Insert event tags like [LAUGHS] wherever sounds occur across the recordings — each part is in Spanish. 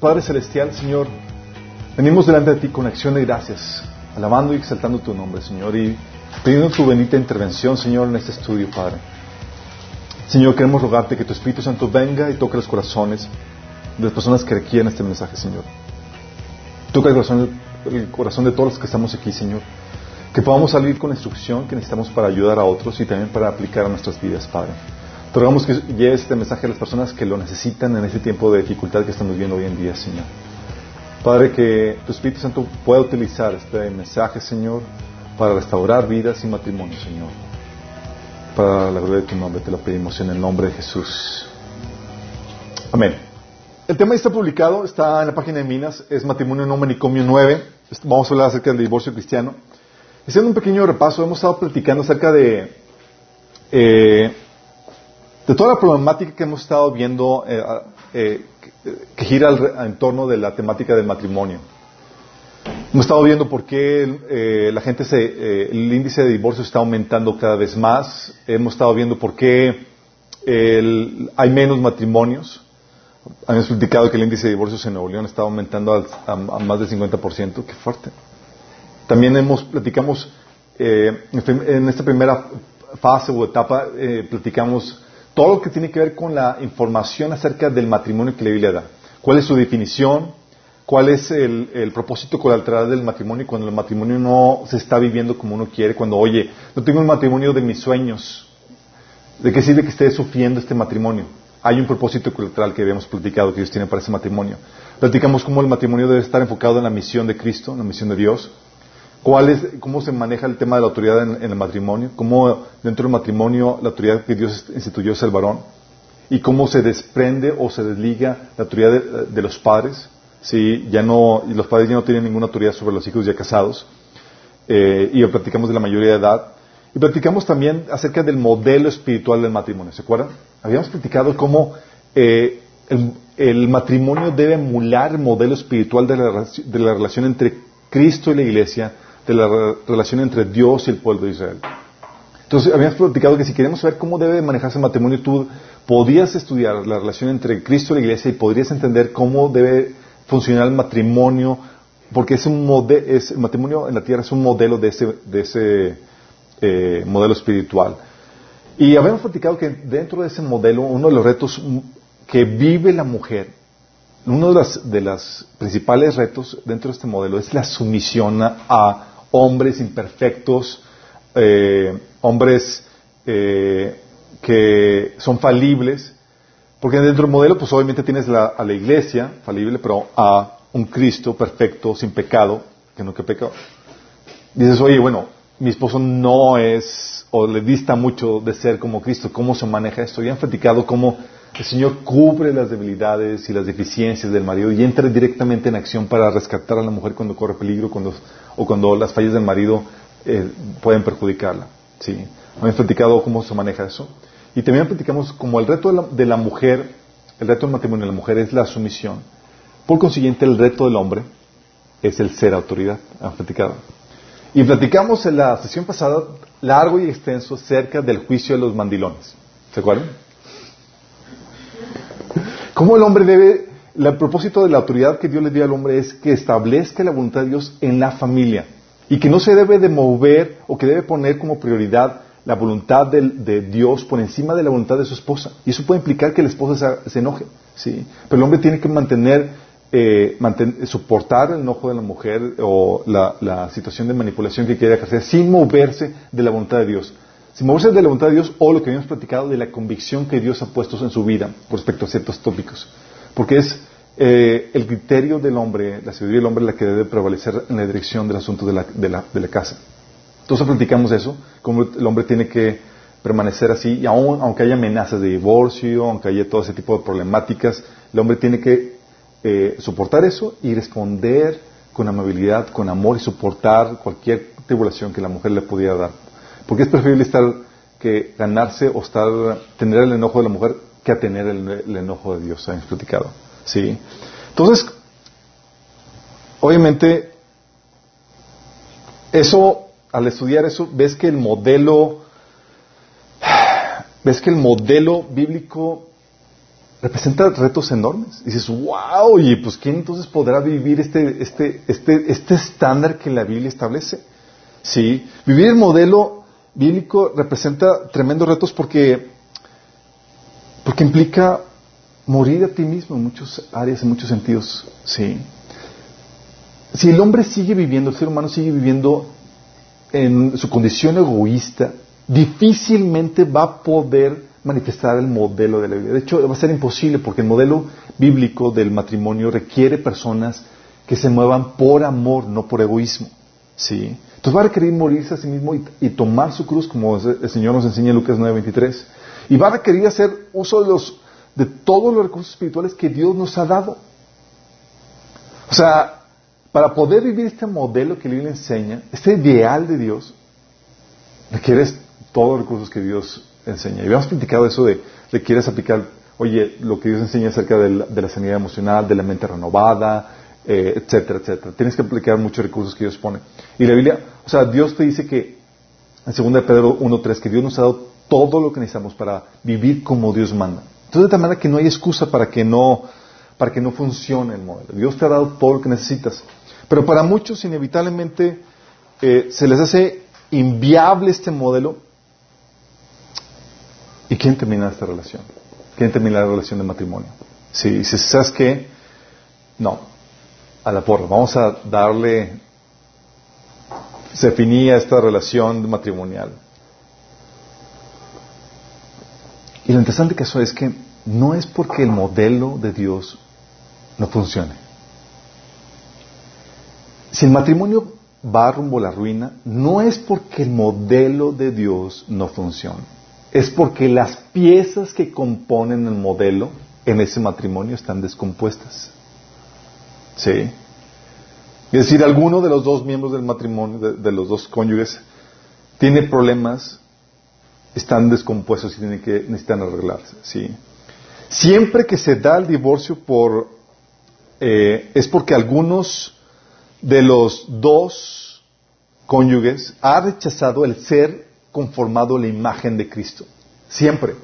Padre Celestial, Señor, venimos delante de ti con acción de gracias, alabando y exaltando tu nombre, Señor, y pidiendo tu bendita intervención, Señor, en este estudio, Padre. Señor, queremos rogarte que tu Espíritu Santo venga y toque los corazones de las personas que requieren este mensaje, Señor. Toca el corazón, el corazón de todos los que estamos aquí, Señor. Que podamos salir con la instrucción que necesitamos para ayudar a otros y también para aplicar a nuestras vidas, Padre. Te que llegue este mensaje a las personas que lo necesitan en este tiempo de dificultad que estamos viendo hoy en día, Señor. Padre, que tu Espíritu Santo pueda utilizar este mensaje, Señor, para restaurar vidas y matrimonio, Señor. Para la gloria de tu nombre te lo pedimos en el nombre de Jesús. Amén. El tema está publicado, está en la página de Minas, es Matrimonio no manicomio 9. Vamos a hablar acerca del divorcio cristiano. Haciendo un pequeño repaso, hemos estado platicando acerca de eh, de toda la problemática que hemos estado viendo eh, eh, que gira en torno de la temática del matrimonio. Hemos estado viendo por qué eh, la gente se, el índice de divorcio está aumentando cada vez más. Hemos estado viendo por qué hay menos matrimonios. Hemos platicado que el índice de divorcios en Nuevo León está aumentando a, más del 50%. Qué fuerte. También hemos platicamos en esta primera fase o etapa platicamos todo lo que tiene que ver con la información acerca del matrimonio que la Biblia da. ¿Cuál es su definición? ¿Cuál es el, propósito colateral del matrimonio cuando el matrimonio no se está viviendo como uno quiere? Cuando, oye, no tengo un matrimonio de mis sueños. ¿De qué sirve que esté sufriendo este matrimonio? Hay un propósito colateral que habíamos platicado que Dios tiene para ese matrimonio. Platicamos cómo el matrimonio debe estar enfocado en la misión de Cristo, en la misión de Dios cómo se maneja el tema de la autoridad en, el matrimonio, cómo dentro del matrimonio la autoridad que Dios instituyó es el varón, y cómo se desprende o se desliga la autoridad de, los padres, si ya no, los padres ya no tienen ninguna autoridad sobre los hijos ya casados, eh, y platicamos de la mayoría de edad, y platicamos también acerca del modelo espiritual del matrimonio, ¿se acuerdan? Habíamos platicado cómo eh, el, matrimonio debe emular el modelo espiritual de la relación entre Cristo y la iglesia, de la relación entre Dios y el pueblo de Israel. Entonces, habíamos platicado que si queremos saber cómo debe manejarse el matrimonio, tú podías estudiar la relación entre Cristo y la iglesia y podrías entender cómo debe funcionar el matrimonio, porque es un es, el matrimonio en la tierra es un modelo de ese, de ese eh, modelo espiritual. Y habíamos platicado que dentro de ese modelo, uno de los retos que vive la mujer uno de los principales retos dentro de este modelo es la sumisión a, hombres imperfectos, eh, hombres eh, que son falibles, porque dentro del modelo, pues obviamente tienes a la iglesia falible, pero a un Cristo perfecto, sin pecado, que nunca peca. Dices, oye, bueno, mi esposo no es, o le dista mucho de ser como Cristo, ¿cómo se maneja esto? Ya han platicado cómo el Señor cubre las debilidades y las deficiencias del marido y entra directamente en acción para rescatar a la mujer cuando corre peligro o cuando las fallas del marido eh, pueden perjudicarla. ¿sí? Hemos platicado cómo se maneja eso. Y también platicamos como el reto de la, mujer, el reto del matrimonio de la mujer es la sumisión. Por consiguiente, el reto del hombre es el ser autoridad. Hemos platicado. Y platicamos en la sesión pasada largo y extenso acerca del juicio de los mandilones. ¿Se acuerdan? ¿Cómo el hombre debe, el propósito de la autoridad que Dios le dio al hombre es que establezca la voluntad de Dios en la familia y que no se debe de mover o que debe poner como prioridad la voluntad de, Dios por encima de la voluntad de su esposa. Y eso puede implicar que la esposa se, enoje, ¿sí? Pero el hombre tiene que mantener, eh, soportar el enojo de la mujer o la, la situación de manipulación que quiere hacer sin moverse de la voluntad de Dios. Si moverse de la voluntad de Dios o lo que habíamos platicado de la convicción que Dios ha puesto en su vida respecto a ciertos tópicos. Porque es eh, el criterio del hombre, la sabiduría del hombre, la que debe prevalecer en la dirección del asunto de la casa. Entonces platicamos eso, cómo el hombre tiene que permanecer así, y aun, aunque haya amenazas de divorcio, aunque haya todo ese tipo de problemáticas, el hombre tiene que eh, soportar eso y responder con amabilidad, con amor y soportar cualquier tribulación que la mujer le pudiera dar porque es preferible estar que ganarse o estar, tener el enojo de la mujer que a tener el, enojo de Dios, hemos platicado. ¿Sí? Entonces, obviamente, eso, al estudiar eso, ves que el modelo ves que el modelo bíblico representa retos enormes. dices, wow, y pues ¿quién entonces podrá vivir este, este, este, este estándar que la Biblia establece? Sí, vivir el modelo bíblico representa tremendos retos porque, porque implica morir a ti mismo en muchas áreas, en muchos sentidos. Sí. Si el hombre sigue viviendo, el ser humano sigue viviendo en su condición egoísta, difícilmente va a poder manifestar el modelo de la Biblia. De hecho, va a ser imposible porque el modelo bíblico del matrimonio requiere personas que se muevan por amor, no por egoísmo. ¿Sí? Entonces va a requerir morirse a sí mismo y, tomar su cruz, como el Señor nos enseña en Lucas 9:23. Y va a requerir hacer uso de, los, de todos los recursos espirituales que Dios nos ha dado. O sea, para poder vivir este modelo que la Biblia enseña, este ideal de Dios, requieres todos los recursos que Dios enseña. Y habíamos platicado eso de, le quieres aplicar, oye, lo que Dios enseña acerca de la, sanidad emocional, de la mente renovada, eh, etcétera, etcétera. Tienes que aplicar muchos recursos que Dios pone. Y la Biblia, o sea, Dios te dice que, en 2 Pedro 1.3, que Dios nos ha dado todo lo que necesitamos para vivir como Dios manda. Entonces, de tal manera que no hay excusa para que no, para que no funcione el modelo. Dios te ha dado todo lo que necesitas. Pero para muchos, inevitablemente, eh, se les hace inviable este modelo ¿Y quién termina esta relación? ¿Quién termina la relación de matrimonio? Si dices, ¿sabes qué? No, a la porra, vamos a darle, se finía esta relación matrimonial. Y lo interesante que eso es que no es porque el modelo de Dios no funcione. Si el matrimonio va rumbo a la ruina, no es porque el modelo de Dios no funcione es porque las piezas que componen el modelo en ese matrimonio están descompuestas. ¿Sí? Es decir, alguno de los dos miembros del matrimonio, de, los dos cónyuges, tiene problemas, están descompuestos y tienen que, necesitan arreglarse. ¿sí? Siempre que se da el divorcio por, eh, es porque algunos de los dos cónyuges ha rechazado el ser conformado la imagen de Cristo. Siempre.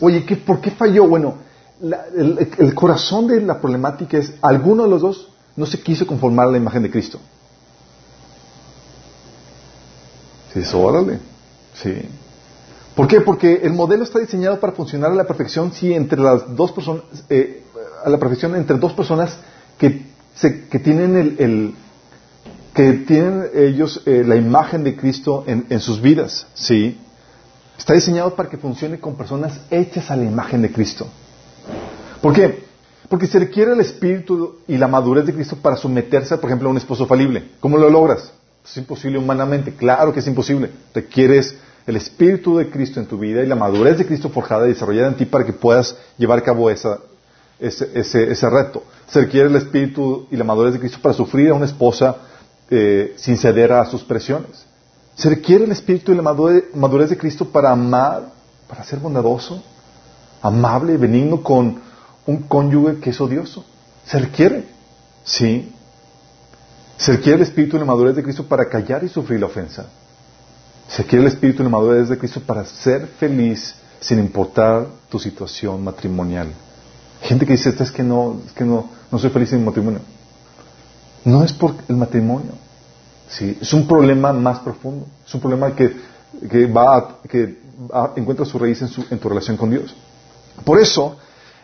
Oye, ¿qué, ¿por qué falló? Bueno, el, corazón de la problemática es, alguno de los dos no se quiso conformar a la imagen de Cristo. Dices, órale. Sí. ¿Por qué? Porque el modelo está diseñado para funcionar a la perfección si entre las dos personas, eh, a la perfección entre dos personas que, se, que tienen el, que tienen ellos eh, la imagen de Cristo en, sus vidas, ¿sí? Está diseñado para que funcione con personas hechas a la imagen de Cristo. ¿Por qué? Porque se requiere el espíritu y la madurez de Cristo para someterse, por ejemplo, a un esposo falible. ¿Cómo lo logras? Es imposible humanamente. Claro que es imposible. Requieres el espíritu de Cristo en tu vida y la madurez de Cristo forjada y desarrollada en ti para que puedas llevar a cabo ese, ese reto. Se requiere el espíritu y la madurez de Cristo para sufrir a una esposa eh, sin ceder a sus presiones. Se requiere el espíritu y la madurez de Cristo para amar, para ser bondadoso, amable, benigno con un cónyuge que es odioso. Se requiere, sí. Se requiere el espíritu y la madurez de Cristo para callar y sufrir la ofensa. Se requiere el espíritu y la madurez de Cristo para ser feliz sin importar tu situación matrimonial. Gente que dice, es que no, es que no, no soy feliz en mi matrimonio. No es por el matrimonio. ¿sí? Es un problema más profundo. Es un problema que, va que encuentra su raíz en, tu relación con Dios. Por eso,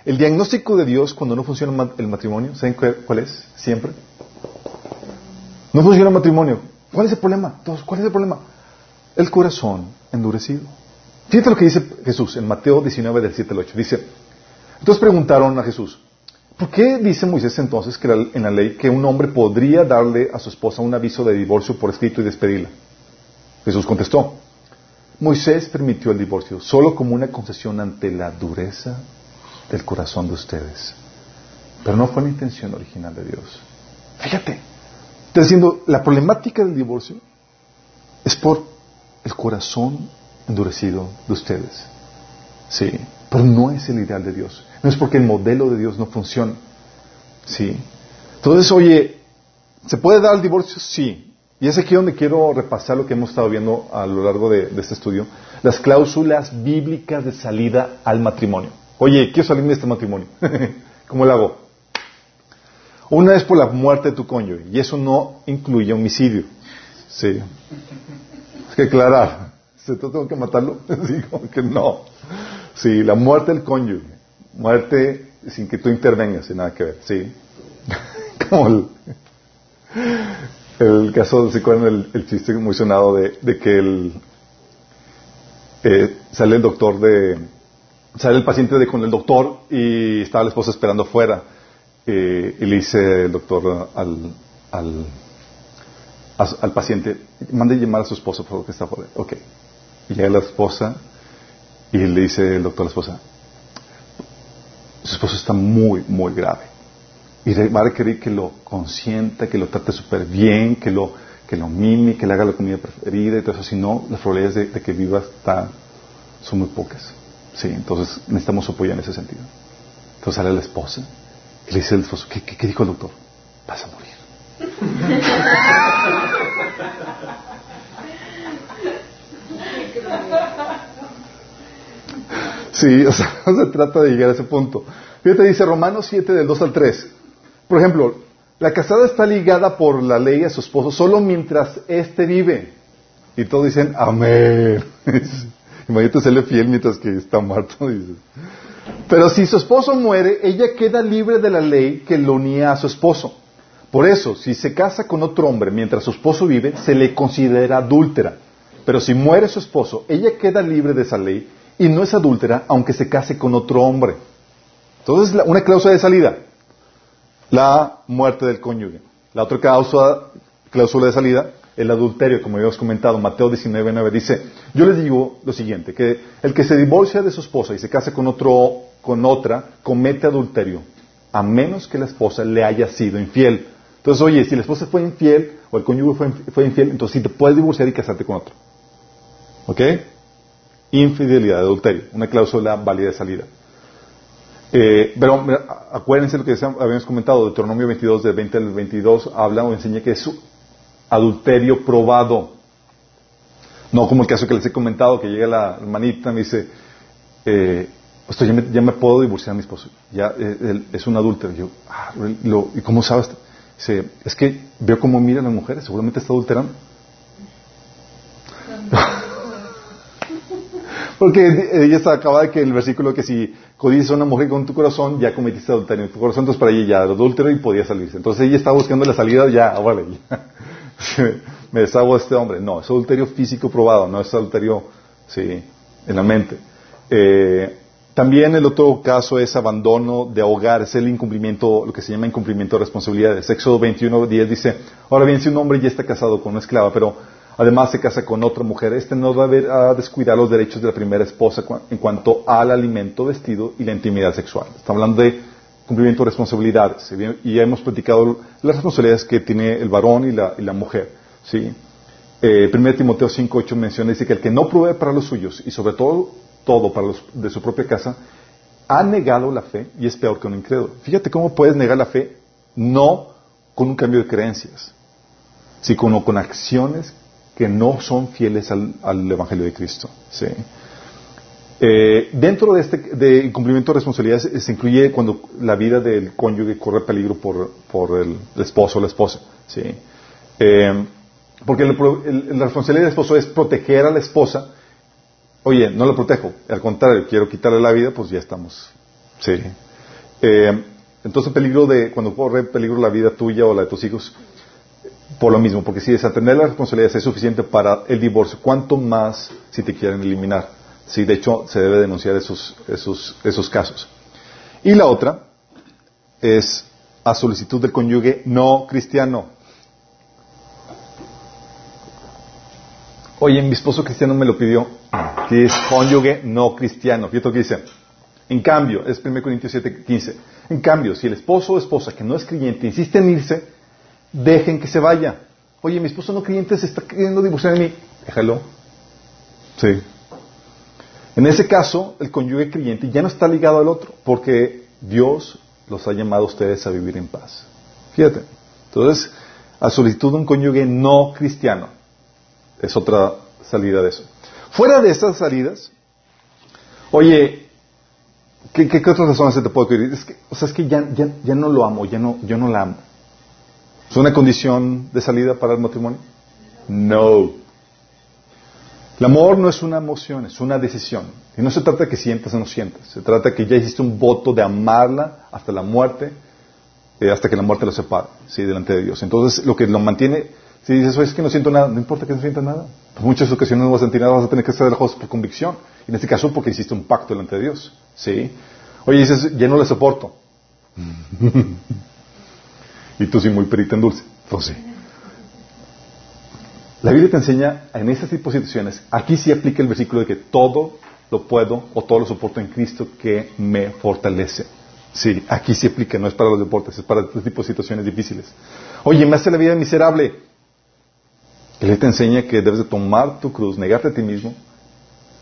el diagnóstico de Dios cuando no funciona el matrimonio, ¿saben cuál es? Siempre. No funciona el matrimonio. ¿Cuál es el problema? ¿Cuál es el problema? El corazón endurecido. Fíjate lo que dice Jesús en Mateo 19, del 7 al 8. Dice, entonces preguntaron a Jesús, ¿Por qué dice Moisés entonces que en la ley que un hombre podría darle a su esposa un aviso de divorcio por escrito y despedirla? Jesús contestó, Moisés permitió el divorcio solo como una concesión ante la dureza del corazón de ustedes, pero no fue la intención original de Dios. Fíjate, está diciendo, la problemática del divorcio es por el corazón endurecido de ustedes. Sí, pero no es el ideal de Dios. No es porque el modelo de Dios no funciona. ¿Sí? Entonces, oye, ¿se puede dar el divorcio? Sí. Y es aquí donde quiero repasar lo que hemos estado viendo a lo largo de, este estudio, las cláusulas bíblicas de salida al matrimonio. Oye, quiero salirme de este matrimonio. [LAUGHS] ¿Cómo lo hago? Una es por la muerte de tu cónyuge, y eso no incluye homicidio. Sí. Hay que aclarar. [LAUGHS] ¿Se tengo que matarlo? [LAUGHS] Digo que no. Sí, la muerte del cónyuge. Muerte sin que tú intervengas, sin nada que ver. Sí. Como el, el caso, ¿se acuerdan el, chiste muy sonado de, que el, eh, sale el doctor de, sale el paciente con el doctor y estaba la esposa esperando fuera eh, y le dice el doctor al, al, al paciente, mande llamar a su esposa por favor que está fuera. Ok. Y llega la esposa y le dice el doctor a la esposa, su esposo está muy, muy grave. Y va a requerir que lo consienta, que lo trate súper bien, que lo, que lo mime, que le haga la comida preferida y todo eso. Si no, las probabilidades de, que viva está, son muy pocas. Sí, entonces necesitamos apoyo en ese sentido. Entonces sale la esposa y le dice al esposo, ¿qué, qué dijo el doctor? Vas a morir. Sí, o sea, [LAUGHS] se trata de llegar a ese punto. Fíjate, dice Romanos 7 del 2 al 3. Por ejemplo, la casada está ligada por la ley a su esposo solo mientras éste vive. Y todos dicen, amén. [LAUGHS] Imagínate serle fiel mientras que está muerto. [LAUGHS] Pero si su esposo muere, ella queda libre de la ley que lo unía a su esposo. Por eso, si se casa con otro hombre mientras su esposo vive, se le considera adúltera. Pero si muere su esposo, ella queda libre de esa ley y no es adúltera aunque se case con otro hombre. Entonces, una cláusula de salida, la muerte del cónyuge. La otra cláusula, cláusula de salida, el adulterio, como habíamos comentado, Mateo 19, dice, yo les digo lo siguiente, que el que se divorcia de su esposa y se casa con otro, con otra, comete adulterio, a menos que la esposa le haya sido infiel. Entonces, oye, si la esposa fue infiel o el cónyuge fue, fue infiel, entonces sí te puedes divorciar y casarte con otro. ¿Ok? Infidelidad, adulterio, una cláusula válida de salida. Eh, pero acuérdense lo que habíamos comentado, Deuteronomio 22, del 20 al 22, habla o enseña que es adulterio probado. No como el caso que les he comentado, que llega la hermanita y me dice, eh, pues ya, me, puedo divorciar a mi esposo, ya eh, es un adúltero. yo, ah, ¿y cómo sabes? Dice, es que veo cómo miran las mujeres, seguramente está adulterando. [LAUGHS] Porque ella está acaba de que el versículo que si codices a una mujer con tu corazón, ya cometiste adulterio en tu corazón, entonces para ella ya era adúltero y podía salirse. Entonces ella estaba buscando la salida, ya, vale, [LAUGHS] me deshago de este hombre. No, es adulterio físico probado, no es adulterio, sí, en la mente. Eh, también el otro caso es abandono de hogar, es el incumplimiento, lo que se llama incumplimiento de responsabilidades. Éxodo 21, 10 dice, ahora bien, si un hombre ya está casado con una esclava, pero además se casa con otra mujer, este no va a descuidar los derechos de la primera esposa en cuanto al alimento, vestido y la intimidad sexual. Estamos hablando de cumplimiento de responsabilidades. Y ya hemos platicado las responsabilidades que tiene el varón y la, mujer. ¿sí? Eh, 1 Timoteo 5, 8 menciona, dice que el que no provee para los suyos y sobre todo, todo para los de su propia casa, ha negado la fe y es peor que un incrédulo. Fíjate cómo puedes negar la fe no con un cambio de creencias, sino con acciones que no son fieles al, Evangelio de Cristo. ¿sí? Eh, dentro de este de incumplimiento de responsabilidades se incluye cuando la vida del cónyuge corre peligro por, por el, esposo o la esposa. ¿sí? Eh, porque la responsabilidad del esposo es proteger a la esposa. Oye, no la protejo, al contrario, quiero quitarle la vida, pues ya estamos. Sí. Eh, entonces, peligro de, cuando corre peligro la vida tuya o la de tus hijos, por lo mismo, porque si desatender las responsabilidades es suficiente para el divorcio, ¿cuánto más si te quieren eliminar? Sí, de hecho, se debe denunciar esos, esos, esos casos. Y la otra es a solicitud del cónyuge no cristiano. Oye, mi esposo cristiano me lo pidió, que es cónyuge no cristiano. Fíjate lo que dice. En cambio, es 1 Corintios 7, 15. En cambio, si el esposo o esposa que no es creyente insiste en irse, dejen que se vaya. Oye, mi esposo no creyente se está queriendo divorciar de mí. Déjalo. Sí. En ese caso, el cónyuge creyente ya no está ligado al otro, porque Dios los ha llamado a ustedes a vivir en paz. Fíjate. Entonces, a solicitud de un cónyuge no cristiano. Es otra salida de eso. Fuera de esas salidas, oye, ¿qué, qué, otras razones se te puede ocurrir? O sea, es que ya, ya no lo amo, ya no, yo no la amo. ¿Es una condición de salida para el matrimonio? No. El amor no es una emoción, es una decisión. Y no se trata de que sientas o no sientas. Se trata de que ya hiciste un voto de amarla hasta la muerte, eh, hasta que la muerte lo separe, ¿sí? delante de Dios. Entonces, lo que lo mantiene, si dices, es que no siento nada, no importa que no sientas nada. En muchas ocasiones no vas a sentir nada, vas a tener que estar lejos por convicción. Y en este caso, porque hiciste un pacto delante de Dios. ¿sí? Oye, dices, ya no le soporto. [LAUGHS] y tú sí, muy perita en dulce. Pues sí. La Biblia te enseña en esas tipos de situaciones, aquí sí aplica el versículo de que todo lo puedo o todo lo soporto en Cristo que me fortalece. Sí, aquí sí aplica, no es para los deportes, es para este tipo de situaciones difíciles. Oye, me hace la vida miserable. Él te enseña que debes de tomar tu cruz, negarte a ti mismo,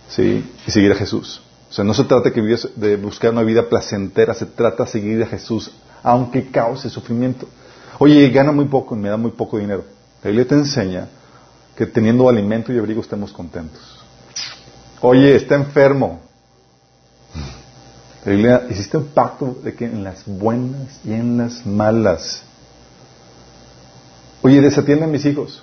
sí, y seguir a Jesús. O sea, no se trata de buscar una vida placentera, se trata de seguir a Jesús, aunque cause sufrimiento. Oye, gana muy poco y me da muy poco dinero. La Biblia te enseña que teniendo alimento y abrigo estemos contentos. Oye, está enfermo. La un pacto de que en las buenas y en las malas. Oye, desatiende a mis hijos.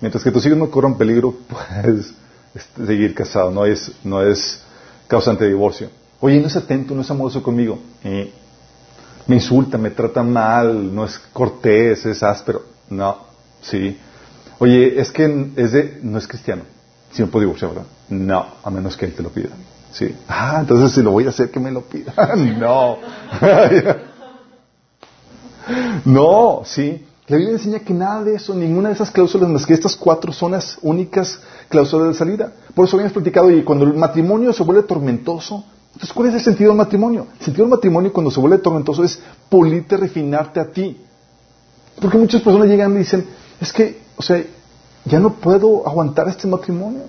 Mientras que tus hijos no corran peligro, [LAUGHS] puedes este, seguir casado. No es, no es causante de divorcio. Oye, no es atento, no es amoroso conmigo. me insulta, me trata mal, no es cortés, es áspero. No, sí. Oye, es que es de, no es cristiano. Si no puedo divorciar, ¿verdad? No, a menos que él te lo pida. Sí. Ah, entonces si lo voy a hacer, que me lo pida. [LAUGHS] no. [LAUGHS] no, sí. La Biblia enseña que nada de eso, ninguna de esas cláusulas, más que estas cuatro son las únicas cláusulas de salida. Por eso habíamos platicado, y cuando el matrimonio se vuelve tormentoso, entonces ¿cuál es el sentido del matrimonio? El sentido del matrimonio cuando se vuelve tormentoso es pulirte, refinarte a ti. Porque muchas personas llegan y dicen, es que o sea, ya no puedo aguantar este matrimonio.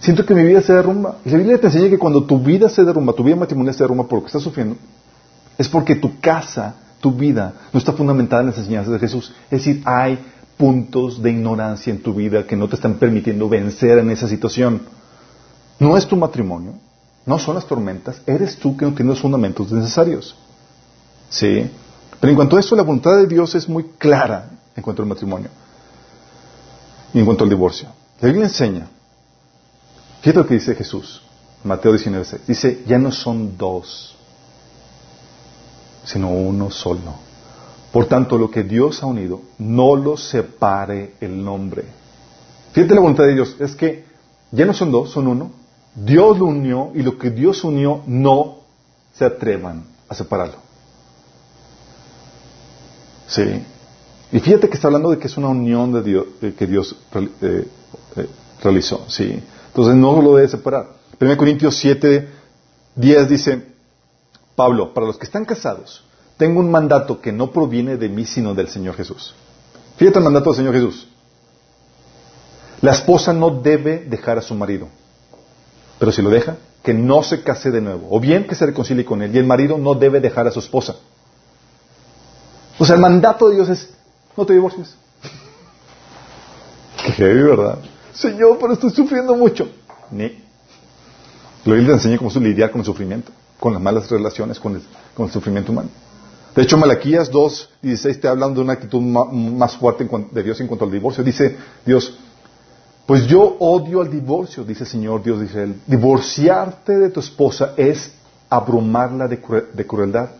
Siento que mi vida se derrumba. Y la Biblia te enseña que cuando tu vida se derrumba, tu vida matrimonial se derrumba por lo que estás sufriendo, es porque tu casa, tu vida, no está fundamentada en las enseñanzas de Jesús. Es decir, hay puntos de ignorancia en tu vida que no te están permitiendo vencer en esa situación. No es tu matrimonio, no son las tormentas, eres tú que no tienes los fundamentos necesarios. ¿Sí? Pero en cuanto a esto, la voluntad de Dios es muy clara en cuanto al matrimonio y en cuanto al divorcio. La Biblia enseña, fíjate lo que dice Jesús, Mateo 19, dice, ya no son dos, sino uno solo. Por tanto, lo que Dios ha unido, no lo separe el nombre. Fíjate la voluntad de Dios, es que ya no son dos, son uno. Dios lo unió y lo que Dios unió no se atrevan a separarlo. Sí. Y fíjate que está hablando de que es una unión que Dios eh, realizó. ¿sí? Entonces no lo debe separar. 1 Corintios 7, 10 dice, Pablo, para los que están casados, tengo un mandato que no proviene de mí, sino del Señor Jesús. Fíjate el mandato del Señor Jesús. La esposa no debe dejar a su marido, pero si lo deja, que no se case de nuevo, o bien que se reconcilie con él, y el marido no debe dejar a su esposa. O sea, el mandato de Dios es, no te divorcies. Qué ¿verdad? Señor, pero estoy sufriendo mucho. Ni. La Biblia te enseña cómo lidiar con el sufrimiento, con las malas relaciones, con el, sufrimiento humano. De hecho, Malaquías 2, 16 te habla de una actitud más fuerte de Dios en cuanto al divorcio. Dice Dios, pues yo odio al divorcio, dice el Señor Dios de Israel. Divorciarte de tu esposa es abrumarla de crueldad,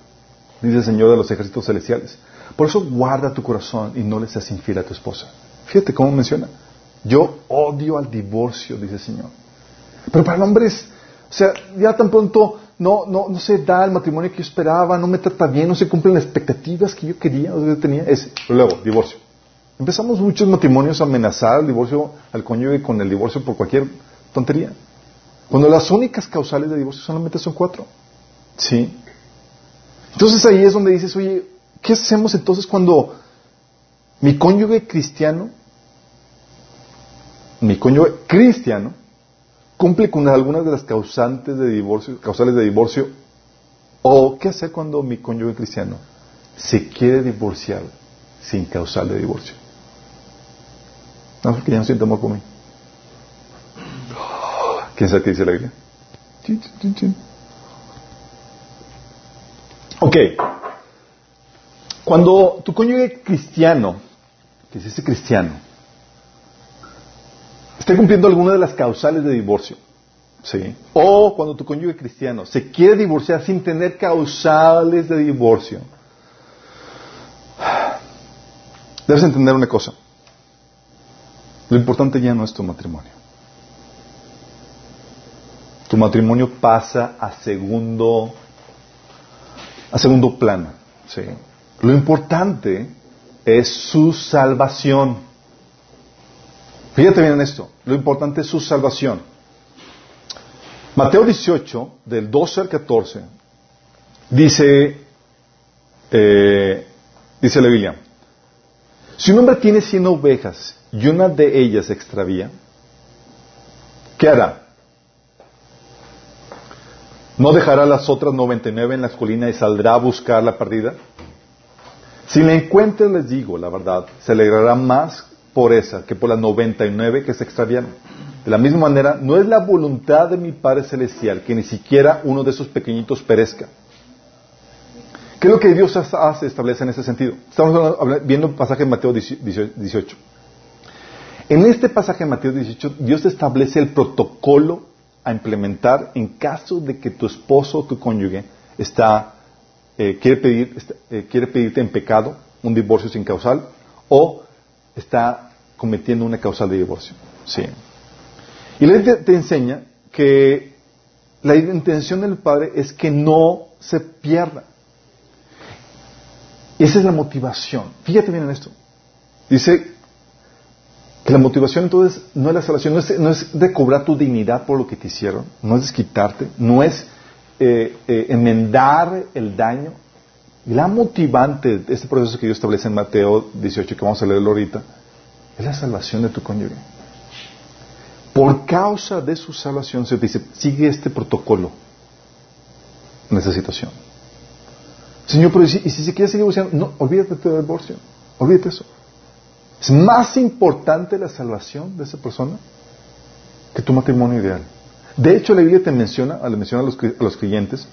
dice el Señor de los ejércitos celestiales. Por eso guarda tu corazón y no le seas infiel a tu esposa. Fíjate cómo menciona. Yo odio al divorcio, dice el Señor. Pero para el hombre es, o sea, ya tan pronto no, no, no se da el matrimonio que yo esperaba, no me trata bien, no se cumplen las expectativas que yo quería o que yo tenía. Es, luego, divorcio. Empezamos muchos matrimonios a amenazar al divorcio, al cónyuge con el divorcio por cualquier tontería. Cuando las únicas causales de divorcio solamente son cuatro. ¿Sí? Entonces ahí es donde dices, oye, ¿Qué hacemos entonces cuando mi cónyuge cristiano, mi cónyuge cristiano, cumple con algunas de las causantes de divorcio, causales de divorcio? ¿O qué hacer cuando mi cónyuge cristiano se quiere divorciar sin causal de divorcio? No, porque ya no siento amor por mí. ¿Quién sabe qué dice la Biblia? Ok. Cuando tu cónyuge cristiano, que es ese cristiano, esté cumpliendo alguna de las causales de divorcio, ¿sí? O cuando tu cónyuge cristiano se quiere divorciar sin tener causales de divorcio, debes entender una cosa. Lo importante ya no es tu matrimonio. Tu matrimonio pasa a segundo a segundo plano, ¿sí? Lo importante es su salvación. Fíjate bien en esto. Lo importante es su salvación. Mateo 18, del 12 al 14, dice, eh, dice la Biblia, si un hombre tiene 100 ovejas y una de ellas se extravía, ¿qué hará? ¿No dejará las otras 99 en la colinas y saldrá a buscar la perdida? Si la encuentra, les digo, la verdad, se alegrará más por esa que por las 99 que se extraviaron. De la misma manera, no es la voluntad de mi Padre Celestial que ni siquiera uno de esos pequeñitos perezca. ¿Qué es lo que Dios hace, establece en ese sentido? Estamos viendo el pasaje de Mateo 18. En este pasaje de Mateo 18, Dios establece el protocolo a implementar en caso de que tu esposo o tu cónyuge está eh, quiere, pedir, eh, quiere pedirte en pecado un divorcio sin causal o está cometiendo una causal de divorcio. Sí. Y la ley te, enseña que la intención del padre es que no se pierda. Esa es la motivación. Fíjate bien en esto. Dice que la motivación entonces no es la salvación, no es, no es de cobrar tu dignidad por lo que te hicieron, no es desquitarte, no es eh, eh, enmendar el daño. Y la motivante de este proceso que Dios establece en Mateo 18, que vamos a leerlo ahorita, es la salvación de tu cónyuge. Por causa de su salvación se dice, sigue este protocolo en esa situación. Señor, pero ¿y si, se quiere seguir divorciando? No, olvídate del divorcio. Olvídate eso. Es más importante la salvación de esa persona que tu matrimonio ideal. De hecho, la Biblia te menciona, le menciona a los, a los creyentes,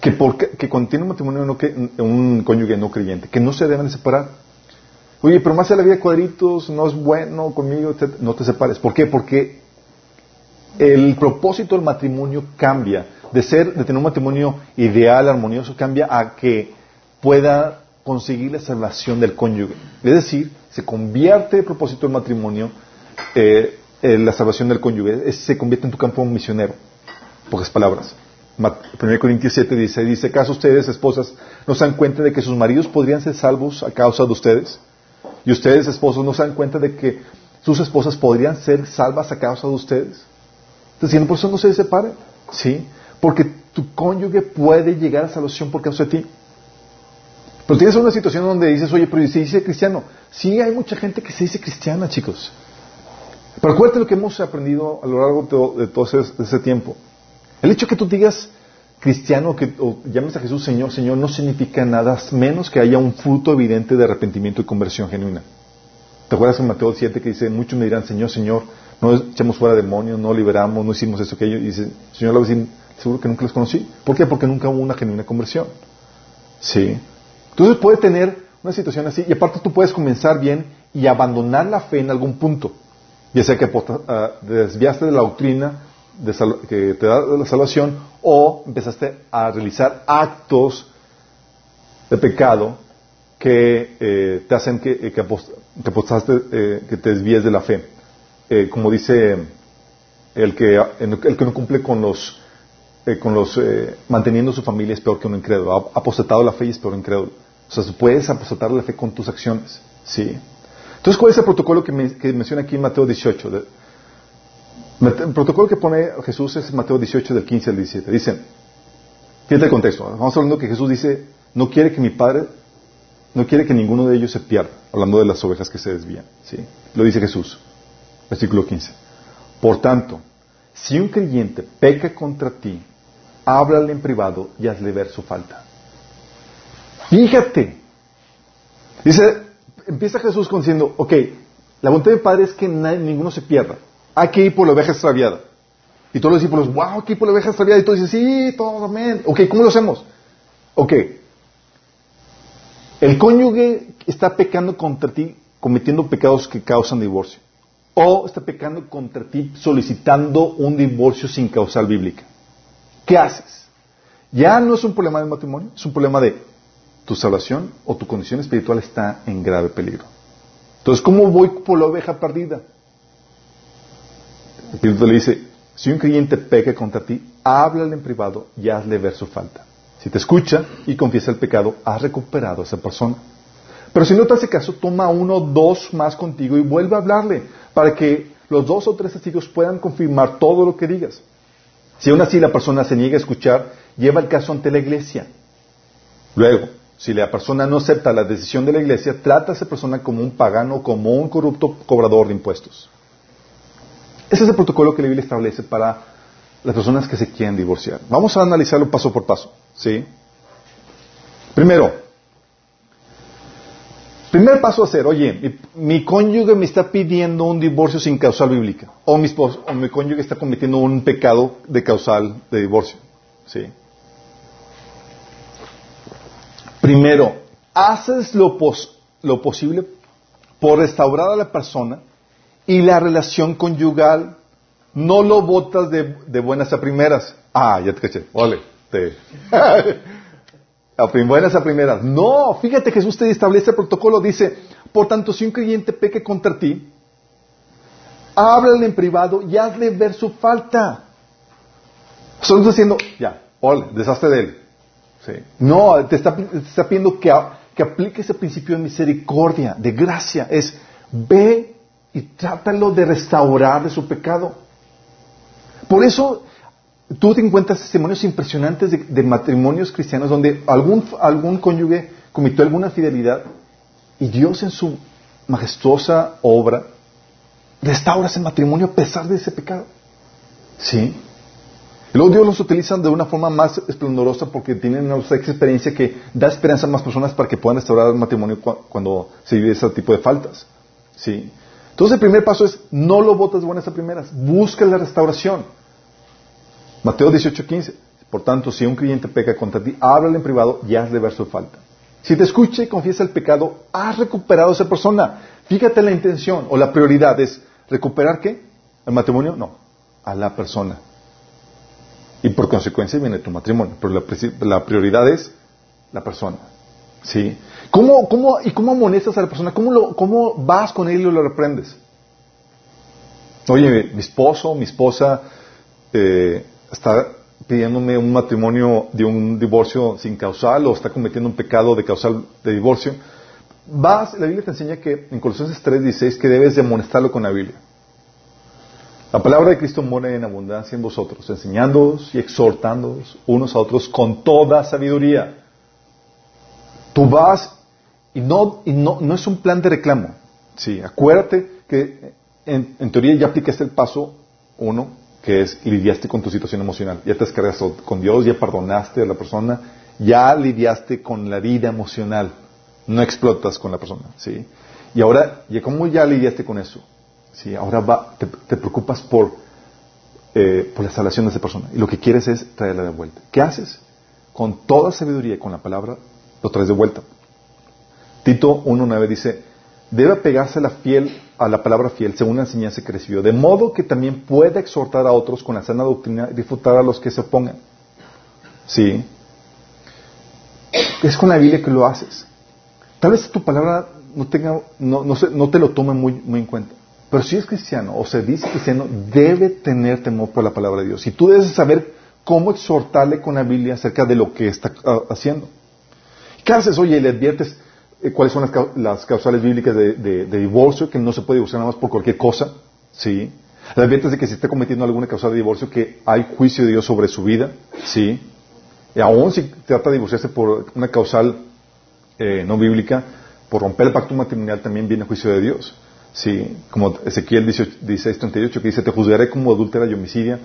que, porque, que cuando tiene un matrimonio no, que, un cónyuge no creyente, que no se deben separar. Oye, pero más de la vida de cuadritos, no es bueno conmigo, etc. No te separes. ¿Por qué? Porque el propósito del matrimonio cambia. De ser, de tener un matrimonio ideal, armonioso, cambia a que pueda conseguir la salvación del cónyuge. Es decir, se convierte el propósito del matrimonio eh, eh, la salvación del cónyuge, se convierte en tu campo misionero. Pocas palabras. 1 Corintios 7 dice, dice, ¿acaso ustedes, esposas, no se dan cuenta de que sus maridos podrían ser salvos a causa de ustedes? Y ustedes, esposos, no se dan cuenta de que sus esposas podrían ser salvas a causa de ustedes. Entonces, por eso no se separen. ¿Sí? Porque tu cónyuge puede llegar a salvación por causa de ti. Pero tienes una situación donde dices, oye, pero se dice cristiano. Sí, hay mucha gente que se dice cristiana, chicos. Pero acuérdate lo que hemos aprendido a lo largo de todo ese, tiempo. El hecho que tú digas cristiano que, o llames a Jesús Señor, Señor, no significa nada menos que haya un fruto evidente de arrepentimiento y conversión genuina. ¿Te acuerdas en Mateo 7 que dice, muchos me dirán, Señor, Señor, no echamos fuera demonios, no liberamos, no hicimos eso, aquello? Y dice, Señor, lo decir, seguro que nunca los conocí. ¿Por qué? Porque nunca hubo una genuina conversión. Sí. Entonces puede tener una situación así, y aparte tú puedes comenzar bien y abandonar la fe en algún punto ya sea que ah, desviaste de la doctrina que te da la salvación o empezaste a realizar actos de pecado que eh, te hacen que, eh, que, apostaste, eh, que te desvíes de la fe. como dice el que, el que no cumple con los, con los manteniendo su familia es peor que un incrédulo. Ha apostatado la fe y es peor incrédulo. O sea, puedes apostatar la fe con tus acciones. ¿sí? Entonces, ¿cuál es el protocolo que, menciona aquí en Mateo 18? el protocolo que pone Jesús es Mateo 18 del 15 al 17. Dice, fíjate el contexto. Vamos hablando que Jesús dice, no quiere que mi Padre, no quiere que ninguno de ellos se pierda. Hablando de las ovejas que se desvían. ¿sí? Lo dice Jesús. Versículo 15. Por tanto, si un creyente peca contra ti, háblale en privado y hazle ver su falta. Fíjate. Dice, empieza Jesús diciendo, ok, La voluntad del Padre es que ninguno se pierda. Hay que ir por la oveja extraviada. Y todos los discípulos, wow, aquí por la oveja extraviada. Y todos dicen, sí, todo, amén. Ok, ¿cómo lo hacemos? Ok. El cónyuge está pecando contra ti, cometiendo pecados que causan divorcio. O está pecando contra ti solicitando un divorcio sin causal bíblica. ¿Qué haces? Ya no es un problema del matrimonio, es un problema de tu salvación o tu condición espiritual está en grave peligro. Entonces, ¿cómo voy por la oveja perdida? El le dice, si un creyente peca contra ti, háblale en privado y hazle ver su falta. Si te escucha y confiesa el pecado, has recuperado a esa persona. Pero si no te hace caso, toma uno o dos más contigo y vuelve a hablarle para que los dos o tres testigos puedan confirmar todo lo que digas. Si aún así la persona se niega a escuchar, lleva el caso ante la iglesia. Luego, si la persona no acepta la decisión de la iglesia, trata a esa persona como un pagano, como un corrupto cobrador de impuestos. Ese es el protocolo que la Biblia establece para las personas que se quieren divorciar. Vamos a analizarlo paso por paso. ¿sí? Primero, primer paso a hacer, oye, mi, cónyuge me está pidiendo un divorcio sin causal bíblica, o mi, o mi cónyuge está cometiendo un pecado de causal de divorcio. ¿sí? Primero, haces lo, posible por restaurar a la persona y la relación conyugal no lo botas de, buenas a primeras. Ah, ya te caché. Ole. Te... [LAUGHS] a buenas a primeras. No, fíjate, Jesús te establece el protocolo. Dice, por tanto, si un creyente peque contra ti, háblale en privado y hazle ver su falta. Solo está diciendo, ya, ole, deshazte de él. No, te está, pidiendo que, que aplique ese principio de misericordia, de gracia. Es, ve y trátalo de restaurar de su pecado. Por eso tú te encuentras testimonios impresionantes de, matrimonios cristianos donde algún, algún cónyuge cometió alguna fidelidad y Dios en su majestuosa obra restaura ese matrimonio a pesar de ese pecado. ¿Sí? Y luego Dios los utiliza de una forma más esplendorosa porque tienen una experiencia que da esperanza a más personas para que puedan restaurar el matrimonio cuando se vive ese tipo de faltas. ¿Sí? Entonces el primer paso es, no lo votas buenas a primeras, busca la restauración. Mateo 18:15. Por tanto, si un cliente peca contra ti, háblale en privado y hazle ver su falta. Si te escucha y confiesa el pecado, has recuperado a esa persona. Fíjate la intención o la prioridad es recuperar qué? ¿El matrimonio? No, a la persona. Y por consecuencia viene tu matrimonio. Pero la prioridad es la persona. ¿Sí? ¿Cómo, cómo, ¿Y cómo amonestas a la persona? ¿Cómo, lo, ¿Cómo vas con él y lo reprendes? Oye, mi esposo, mi esposa eh, está pidiéndome un matrimonio de un divorcio sin causal o está cometiendo un pecado de causal de divorcio. Vas, la Biblia te enseña que en Colosenses 3:16 que debes de amonestarlo con la Biblia. La palabra de Cristo mora en abundancia en vosotros, enseñándoos y exhortándoos unos a otros con toda sabiduría Tú vas y no, no, es un plan de reclamo. Sí, acuérdate que en, teoría ya aplicaste el paso uno, que es lidiaste con tu situación emocional. Ya te descargas con Dios, ya perdonaste a la persona, ya lidiaste con la vida emocional. No explotas con la persona, ¿sí? Y ahora, ya como ya lidiaste con eso, ¿sí? Ahora va, te, preocupas por, eh, la salvación de esa persona. Y lo que quieres es traerla de vuelta. ¿Qué haces? Con toda sabiduría, con la palabra lo traes de vuelta. Tito 1.9 dice, debe apegarse a la, fiel, a la palabra fiel según la enseñanza que recibió, de modo que también pueda exhortar a otros con la sana doctrina y disfrutar a los que se opongan. Sí. Es con la Biblia que lo haces. Tal vez tu palabra no, tenga, no, no, te lo tome muy en cuenta. Pero si es cristiano o se dice cristiano, debe tener temor por la palabra de Dios. Y tú debes saber cómo exhortarle con la Biblia acerca de lo que está ah, haciendo. ¿Qué haces? Oye, le adviertes eh, cuáles son las, causales bíblicas de, divorcio, que no se puede divorciar nada más por cualquier cosa. ¿Sí? Le adviertes de que si está cometiendo alguna causal de divorcio, que hay juicio de Dios sobre su vida. ¿Sí? Y aún si trata de divorciarse por una causal eh, no bíblica, por romper el pacto matrimonial también viene juicio de Dios. Sí, como Ezequiel 16:38 que dice, te juzgaré como adúltera y homicidia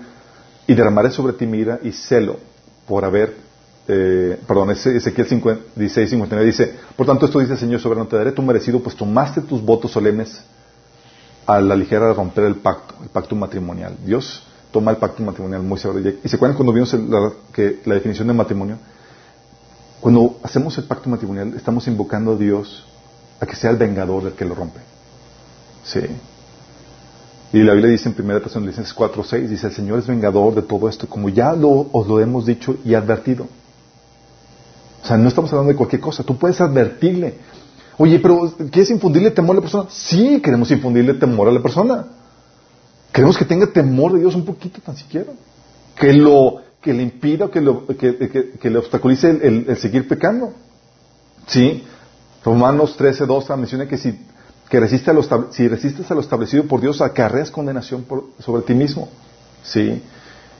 y derramaré sobre ti mira y celo por haber eh, perdón, Ezequiel 16, 59 dice, por tanto esto dice el Señor soberano, te daré tu merecido, pues tomaste tus votos solemnes a la ligera de romper el pacto, el pacto matrimonial. Dios toma el pacto matrimonial muy severo. ¿Y se acuerdan cuando vimos la, que, la definición de matrimonio? Cuando hacemos el pacto matrimonial, estamos invocando a Dios a que sea el vengador del que lo rompe. Sí. Y la Biblia dice en 1 Tesalonicenses 4, 6, dice, el Señor es vengador de todo esto, como ya lo, os lo hemos dicho y advertido. O sea, no estamos hablando de cualquier cosa, tú puedes advertirle. Oye, pero ¿quieres infundirle temor a la persona? Sí, queremos infundirle temor a la persona. Queremos que tenga temor de Dios un poquito tan siquiera. Que lo, que le impida, que, lo, que, que, le obstaculice el, seguir pecando. ¿Sí? Romanos 13, 2 menciona que si que resiste a lo, si resistes a lo establecido por Dios, acarreas condenación sobre ti mismo. ¿Sí?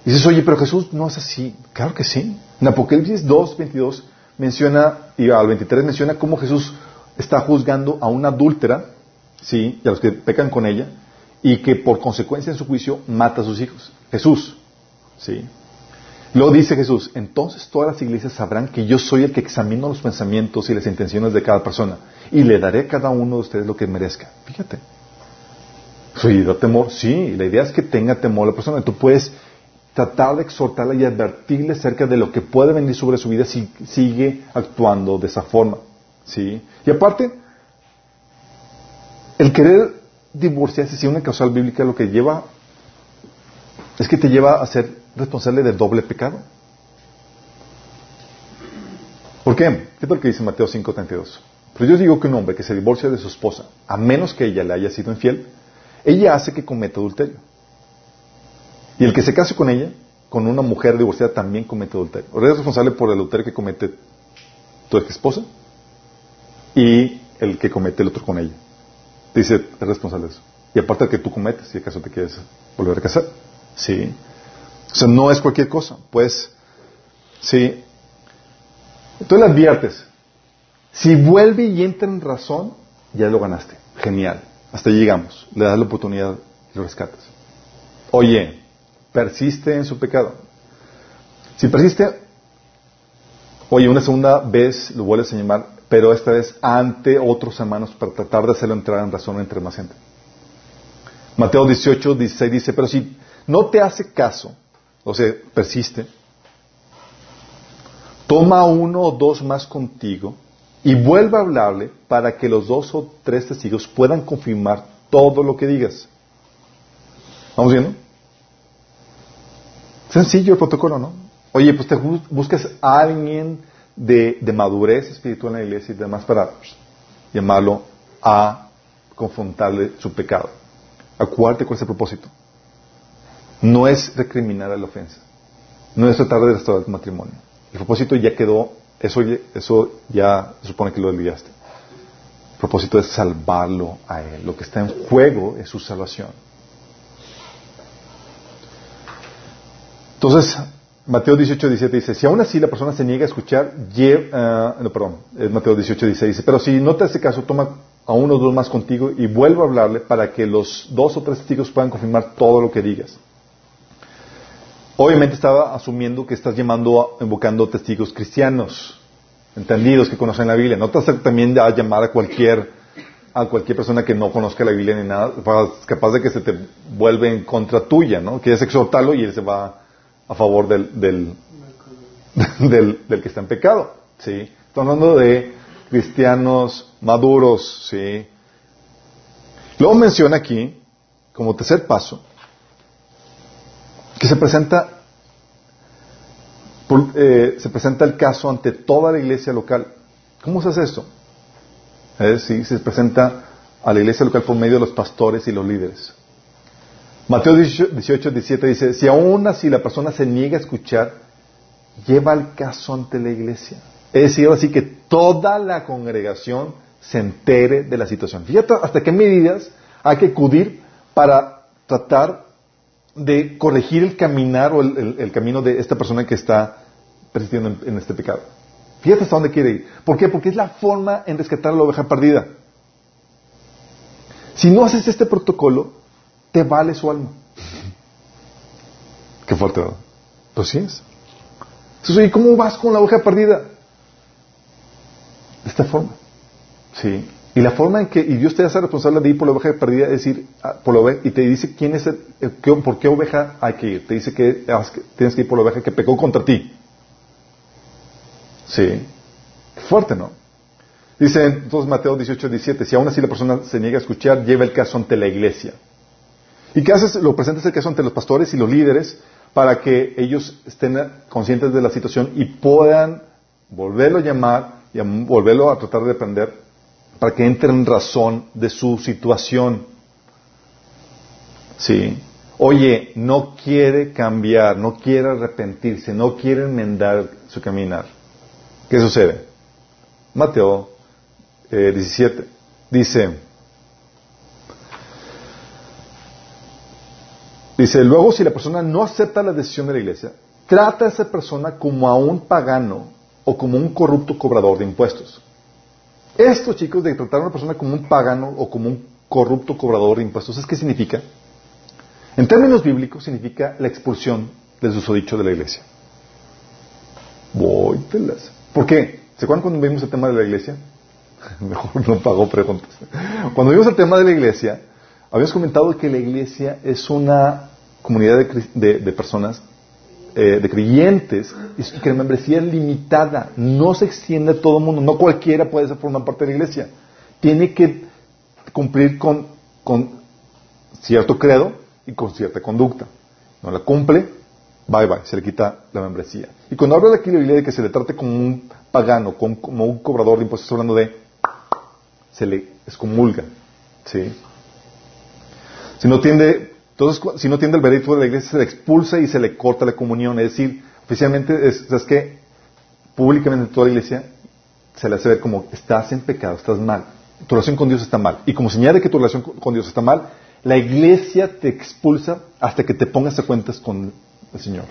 Dices, oye, pero Jesús no es así. Claro que sí. En Apocalipsis 2, 22 menciona, y al 23 menciona cómo Jesús está juzgando a una adúltera, ¿sí? Y a los que pecan con ella, y que por consecuencia en su juicio mata a sus hijos. Jesús, ¿sí? Luego dice Jesús, entonces todas las iglesias sabrán que yo soy el que examino los pensamientos y las intenciones de cada persona y le daré a cada uno de ustedes lo que merezca. Fíjate. Soy da temor, sí, la idea es que tenga temor la persona. Tú puedes tratar de exhortarla y advertirle acerca de lo que puede venir sobre su vida si sigue actuando de esa forma. ¿sí? Y aparte, el querer divorciarse si una causal bíblica lo que lleva es que te lleva a ser responsable del doble pecado. ¿Por qué? ¿Qué tal que dice Mateo 5:32? Pero yo digo que un hombre que se divorcia de su esposa, a menos que ella le haya sido infiel, ella hace que cometa adulterio. Y el que se case con ella, con una mujer divorciada, también comete adulterio. Eres responsable por el adulterio que comete tu ex esposa y el que comete el otro con ella. Dice, es responsable de eso. Y aparte de que tú cometes, si acaso te quieres volver a casar. Sí. O sea, no es cualquier cosa. Pues, sí. Entonces le adviertes. Si vuelve y entra en razón, ya lo ganaste. Genial. Hasta llegamos. Le das la oportunidad y lo rescatas. Oye, persiste en su pecado. Si persiste, oye, una segunda vez lo vuelves a llamar, pero esta vez ante otros hermanos para tratar de hacerlo entrar en razón entre más gente. Mateo 18, 16 dice, pero si no te hace caso, o sea, persiste, toma uno o dos más contigo y vuelve a hablarle para que los dos o tres testigos puedan confirmar todo lo que digas. ¿Vamos viendo? Sencillo el protocolo, ¿no? Oye, pues te buscas a alguien de, madurez espiritual en la iglesia y demás para llamarlo a confrontarle su pecado. Acuérdate con ese propósito. No es recriminar a la ofensa. No es tratar de restaurar el matrimonio. El propósito ya quedó eso, eso ya supone que lo olvidaste. El propósito es salvarlo a Él. Lo que está en juego es su salvación. Entonces, Mateo 18, 17 dice, si aún así la persona se niega a escuchar, uh, no, perdón, es Mateo 18, 16, dice, pero si no te hace caso, toma a uno o dos más contigo y vuelve a hablarle para que los dos o tres testigos puedan confirmar todo lo que digas. Obviamente estaba asumiendo que estás llamando, invocando testigos cristianos, entendidos, que conocen la Biblia. No te también a llamar a cualquier, a cualquier persona que no conozca la Biblia ni nada, capaz de que se te vuelve en contra tuya, ¿no? Quieres exhortarlo y él se va a favor del, del, [LAUGHS] del, que está en pecado, ¿sí? Estamos hablando de cristianos maduros, ¿sí? Luego menciona aquí, como tercer paso, que se presenta, eh, se presenta el caso ante toda la iglesia local. ¿Cómo se hace esto? Es decir, se presenta a la iglesia local por medio de los pastores y los líderes. Mateo 18, 17 dice, si aún así la persona se niega a escuchar, lleva el caso ante la iglesia. Es decir, así que toda la congregación se entere de la situación. Fíjate hasta qué medidas hay que acudir para tratar de corregir el caminar o el, camino de esta persona que está persistiendo en, este pecado. Fíjate hasta dónde quiere ir. ¿Por qué? Porque es la forma en rescatar a la oveja perdida. Si no haces este protocolo, te vale su alma. Qué fuerte. Pues sí es. Entonces, ¿y cómo vas con la oveja perdida? De esta forma. Sí. Y la forma en que, y Dios te hace responsable de ir por la oveja perdida, es decir, por la oveja, y te dice quién es, el, por qué oveja hay que ir. Te dice que tienes que ir por la oveja que pecó contra ti. Sí. Fuerte, ¿no? Dice entonces Mateo 18, 17, si aún así la persona se niega a escuchar, lleva el caso ante la iglesia. ¿Y qué haces? Lo presentas el caso ante los pastores y los líderes para que ellos estén conscientes de la situación y puedan volverlo a llamar y volverlo a tratar de aprender para que entre en razón de su situación. Sí. Oye, no quiere cambiar, no quiere arrepentirse, no quiere enmendar su caminar. ¿Qué sucede? Mateo 17 eh, dice, dice, luego si la persona no acepta la decisión de la iglesia, trata a esa persona como a un pagano o como un corrupto cobrador de impuestos. Esto, chicos, de tratar a una persona como un pagano o como un corrupto cobrador de impuestos, ¿es qué significa? En términos bíblicos, significa la expulsión del susodicho de la iglesia. Voy, ¿Por qué? ¿Se acuerdan cuando vimos el tema de la iglesia? [LAUGHS] Mejor no pago preguntas. Cuando vimos el tema de la iglesia, habíamos comentado que la iglesia es una comunidad de, personas, eh, de creyentes, y que la membresía es limitada, no se extiende a todo el mundo, no cualquiera puede formar parte de la iglesia. Tiene que cumplir con, con cierto credo y con cierta conducta. No la cumple, bye bye, se le quita la membresía. Y cuando habla de aquí la Biblia de que se le trate como un pagano, como un cobrador de impuestos, hablando de se le excomulga. Si no tiende, entonces, si no tiende el veredicto de la iglesia, se le expulsa y se le corta la comunión. Es decir, oficialmente, es, que públicamente en toda la iglesia se le hace ver como estás en pecado, estás mal. Tu relación con Dios está mal. Y como señala que tu relación con Dios está mal, la iglesia te expulsa hasta que te pongas a cuentas con el Señor.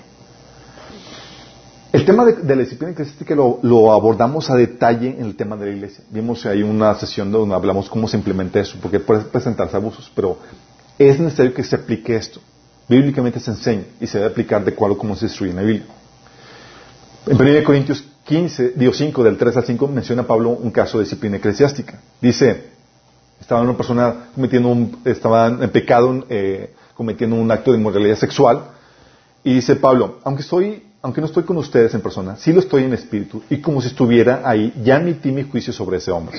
El tema de, la disciplina eclesiástica lo, lo, abordamos a detalle en el tema de la iglesia. Vimos ahí una sesión donde hablamos cómo se implementa eso, porque puede presentarse abusos, pero es necesario que se aplique esto. Bíblicamente se enseña y se debe aplicar de acuerdo a cómo se instruye en la Biblia. En 1 Corintios 15, digo 5, del 3 al 5, menciona Pablo un caso de disciplina eclesiástica. Dice, estaba una persona cometiendo un, estaba en pecado, eh, cometiendo un acto de inmoralidad sexual, y dice Pablo, aunque soy aunque no estoy con ustedes en persona, sí lo estoy en espíritu y como si estuviera ahí, ya emití mi juicio sobre ese hombre.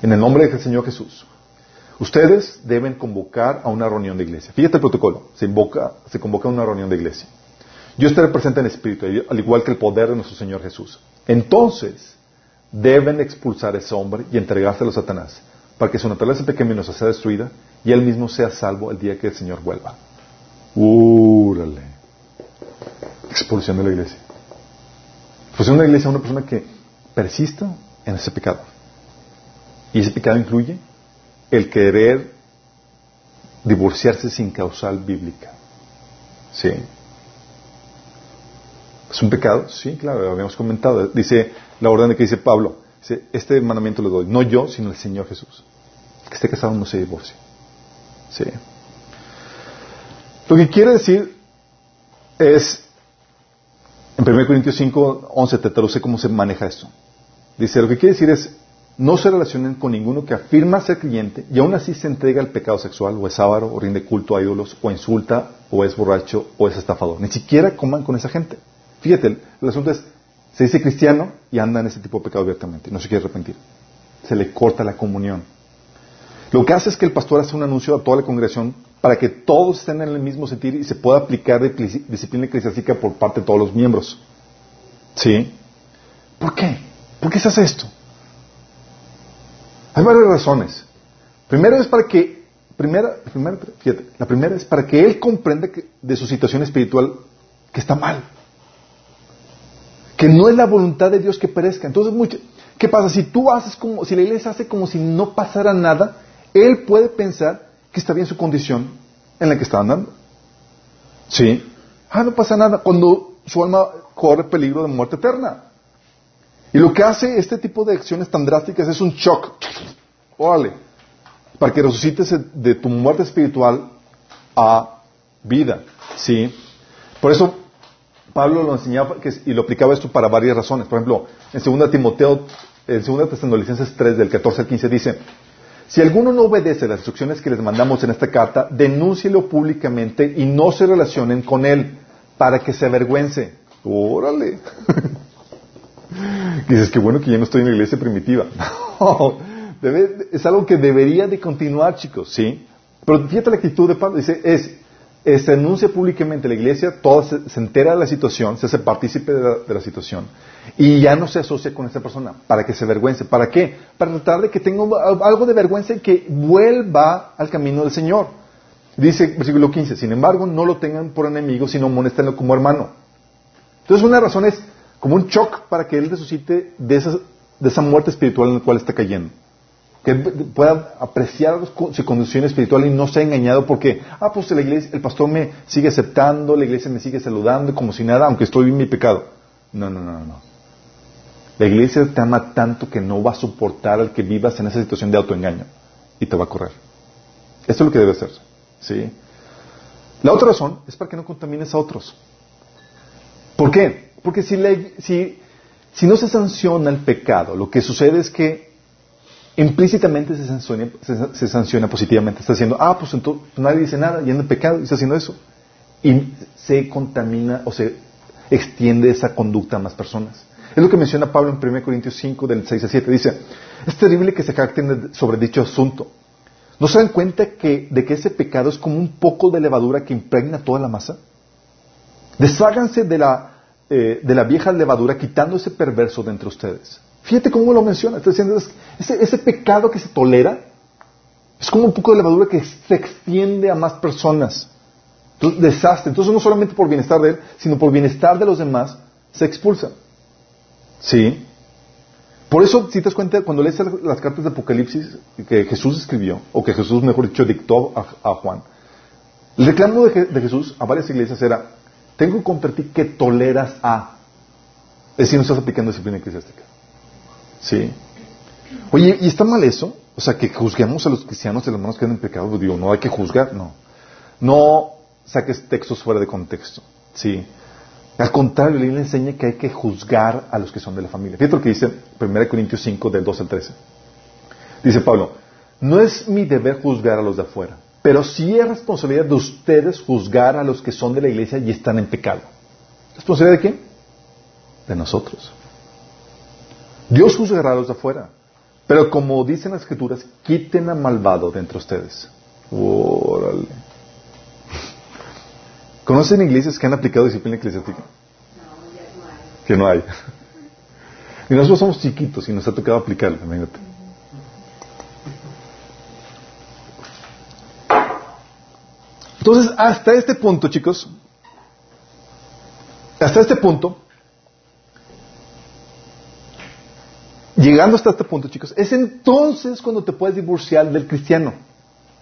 En el nombre del Señor Jesús. Ustedes deben convocar a una reunión de iglesia. Fíjate el protocolo. Se, invoca, se convoca a una reunión de iglesia. Yo estaré presente en espíritu, al igual que el poder de nuestro Señor Jesús. Entonces, deben expulsar a ese hombre y entregárselo a Satanás, para que su naturaleza pecaminosa sea destruida y él mismo sea salvo el día que el Señor vuelva. Úrale expulsión de la iglesia. Expulsión de la iglesia a una persona que persista en ese pecado. Y ese pecado incluye el querer divorciarse sin causal bíblica. ¿Sí? ¿Es un pecado? Sí, claro, lo habíamos comentado. Dice la orden de que dice Pablo, este mandamiento le doy, no yo, sino el Señor Jesús. Que esté casado no se divorcie. ¿Sí? Lo que quiere decir es en 1 Corintios 5, 11 te traduce cómo se maneja esto. Dice, lo que quiere decir es, no se relacionen con ninguno que afirma ser creyente y aún así se entrega al pecado sexual, o es avaro, o rinde culto a ídolos, o insulta, o es borracho, o es estafador. Ni siquiera coman con esa gente. Fíjate, el asunto es, se dice cristiano y anda en ese tipo de pecado abiertamente, no se quiere arrepentir. Se le corta la comunión. Lo que hace es que el pastor hace un anuncio a toda la congregación para que todos estén en el mismo sentir y se pueda aplicar disciplina eclesiástica por parte de todos los miembros. ¿Sí? ¿Por qué? ¿Por qué se hace esto? Hay varias razones. Primero es para que, primera, fíjate, la primera es para que él comprenda de su situación espiritual que está mal. Que no es la voluntad de Dios que perezca. Entonces, ¿qué pasa? Si tú haces como, si la iglesia hace como si no pasara nada, él puede pensar que está bien su condición en la que está andando. ¿Sí? Ah, no pasa nada. Cuando su alma corre peligro de muerte eterna. Y lo que hace este tipo de acciones tan drásticas es un shock. Órale. Para que resucites de tu muerte espiritual a vida. ¿Sí? Por eso, Pablo lo enseñaba y lo aplicaba esto para varias razones. Por ejemplo, en 2 Timoteo, en 2 Tesalonicenses 3, del 14 al 15, dice, si alguno no obedece las instrucciones que les mandamos en esta carta, denúncielo públicamente y no se relacionen con él para que se avergüence. Órale. [LAUGHS] dices, que bueno que ya no estoy en la iglesia primitiva. [LAUGHS] es algo que debería de continuar, chicos, ¿sí? Pero fíjate la actitud de Pablo. Dice, es, se anuncia públicamente la iglesia, toda se, entera de la situación, se hace partícipe de la, situación y ya no se asocia con esa persona para que se avergüence. ¿Para qué? Para tratar de que tenga algo de vergüenza y que vuelva al camino del Señor. Dice versículo 15, sin embargo, no lo tengan por enemigo, sino monéstenlo como hermano. Entonces una razón es como un shock para que él resucite de esa, de esa muerte espiritual en la cual está cayendo que pueda apreciar su condición espiritual y no sea engañado porque, ah, pues la iglesia, el pastor me sigue aceptando, la iglesia me sigue saludando como si nada, aunque estoy en mi pecado. No, no, no, no. La iglesia te ama tanto que no va a soportar al que vivas en esa situación de autoengaño y te va a correr. Esto es lo que debe hacerse. ¿sí? La otra razón es para que no contamines a otros. ¿Por qué? Porque si, no se sanciona el pecado, lo que sucede es que implícitamente se sanciona, positivamente. Está diciendo, ah, pues entonces nadie dice nada y anda en pecado y está haciendo eso. Y se contamina o se extiende esa conducta a más personas. Es lo que menciona Pablo en 1 Corintios 5, del 6 a 7. Dice, es terrible que se jacten sobre dicho asunto. ¿No se dan cuenta de que ese pecado es como un poco de levadura que impregna toda la masa? Desháganse de la, eh, de la vieja levadura quitando ese perverso de entre ustedes. Fíjate cómo lo menciona. Está diciendo, ese, pecado que se tolera es como un poco de levadura que se extiende a más personas. Desastre. Entonces, no solamente por bienestar de él, sino por bienestar de los demás, se expulsa. ¿Sí? Por eso, si te das cuenta, cuando lees las cartas de Apocalipsis que Jesús escribió, o que Jesús, mejor dicho, dictó a, Juan, el reclamo de, Jesús a varias iglesias era, tengo contra ti que toleras a. Es decir, no estás aplicando disciplina eclesiástica. Sí. Oye, ¿y está mal eso? O sea, que juzguemos a los cristianos y los hermanos que andan en pecado. Digo, no hay que juzgar, no. No saques textos fuera de contexto. Sí. Al contrario, la le enseña que hay que juzgar a los que son de la familia. Fíjate lo que dice 1 Corintios 5, del 2 al 13. Dice Pablo, no es mi deber juzgar a los de afuera, pero sí es responsabilidad de ustedes juzgar a los que son de la iglesia y están en pecado. ¿Responsabilidad de quién? De nosotros. Dios juzgará a los de afuera. Pero como dicen las escrituras, quiten al malvado de entre ustedes. Órale. ¿Conocen iglesias que han aplicado disciplina eclesiástica? No, ya no hay. Que no hay. [LAUGHS] Y nosotros somos chiquitos y nos ha tocado aplicarlo, imagínate. Entonces, hasta este punto, chicos, hasta este punto, llegando hasta este punto, chicos, es entonces cuando te puedes divorciar del cristiano.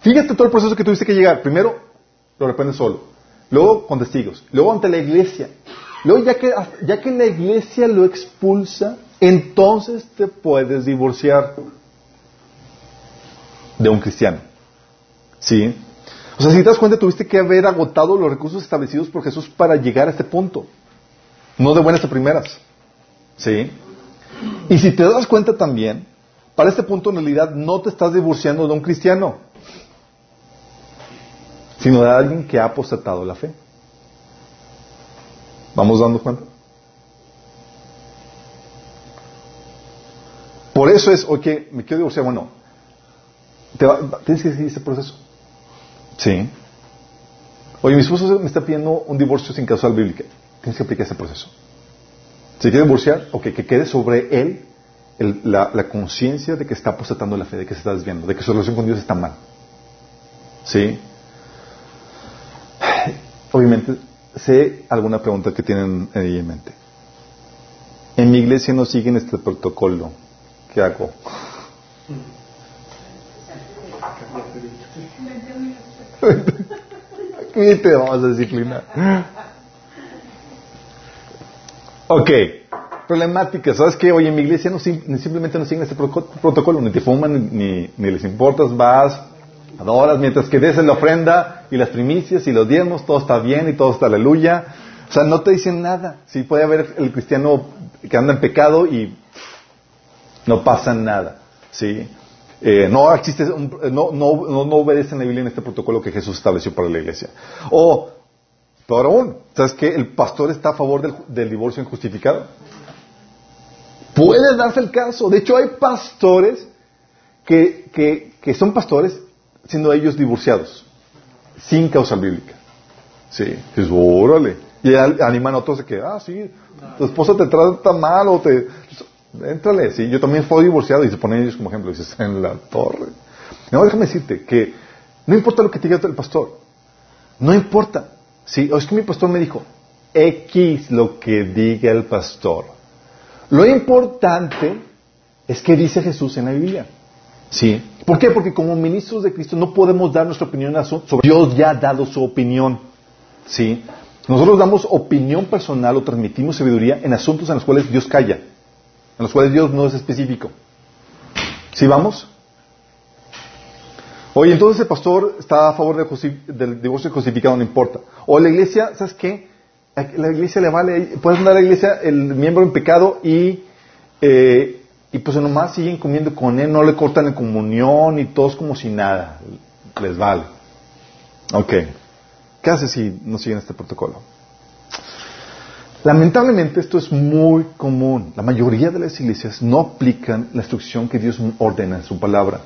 Fíjate todo el proceso que tuviste que llegar. Primero, lo reprendes solo. Luego, con testigos. Luego, ante la iglesia. Luego, ya que, ya que la iglesia lo expulsa, entonces te puedes divorciar de un cristiano. ¿Sí? O sea, si te das cuenta, tuviste que haber agotado los recursos establecidos por Jesús para llegar a este punto. No de buenas a primeras. ¿Sí? Y si te das cuenta también, para este punto en realidad no te estás divorciando de un cristiano, sino de alguien que ha apostatado la fe. ¿Vamos dando cuenta? Por eso es, ok, me quiero divorciar, bueno, tienes que seguir ese proceso. Sí. Oye, mi esposo me está pidiendo un divorcio sin causal bíblica. Tienes que aplicar ese proceso. Si quiere divorciar, ok, que quede sobre él la, conciencia de que está apostatando la fe, de que se está desviando, de que su relación con Dios está mal. ¿Sí? Obviamente, sé alguna pregunta que tienen ahí en mente. En mi iglesia no siguen este protocolo. ¿Qué hago? Aquí te vamos a disciplinar. Ok, problemática. ¿Sabes qué? Oye, en mi iglesia no, simplemente no siguen ese protocolo, ni te fuman, ni, les importas, vas, adoras, mientras que des la ofrenda y las primicias y los diezmos, todo está bien y todo está aleluya. O sea, no te dicen nada. Sí, puede haber el cristiano que anda en pecado y no pasa nada. ¿sí? Eh, no existe, no, no, no, obedecen la Biblia en este protocolo que Jesús estableció para la iglesia. O, peor aún, ¿sabes qué? El pastor está a favor del, divorcio injustificado. Puede darse el caso. De hecho, hay pastores que, que, que son pastores siendo ellos divorciados, sin causa bíblica. Sí, es órale. Y animan a otros de que, ah, sí, tu esposa te trata mal o te... Éntrale, sí, yo también fui divorciado y se ponen ellos como ejemplo, dices, en la torre. No, déjame decirte que no importa lo que te diga el pastor, no importa. Sí, es que mi pastor me dijo, X lo que diga el pastor. Lo importante es que dice Jesús en la Biblia. ¿Sí? ¿Por qué? Porque como ministros de Cristo no podemos dar nuestra opinión sobre Dios ya ha dado su opinión. ¿Sí? Nosotros damos opinión personal o transmitimos sabiduría en asuntos en los cuales Dios calla, en los cuales Dios no es específico. ¿Sí vamos? Oye, entonces el pastor está a favor del divorcio justificado, no importa. O la iglesia, ¿sabes qué? La iglesia le vale, puede andar a la iglesia el miembro en pecado y, eh, y pues nomás siguen comiendo con él, no le cortan la comunión y todos como si nada, les vale. Ok. ¿Qué hace si no siguen este protocolo? Lamentablemente esto es muy común. La mayoría de las iglesias no aplican la instrucción que Dios ordena en su palabra.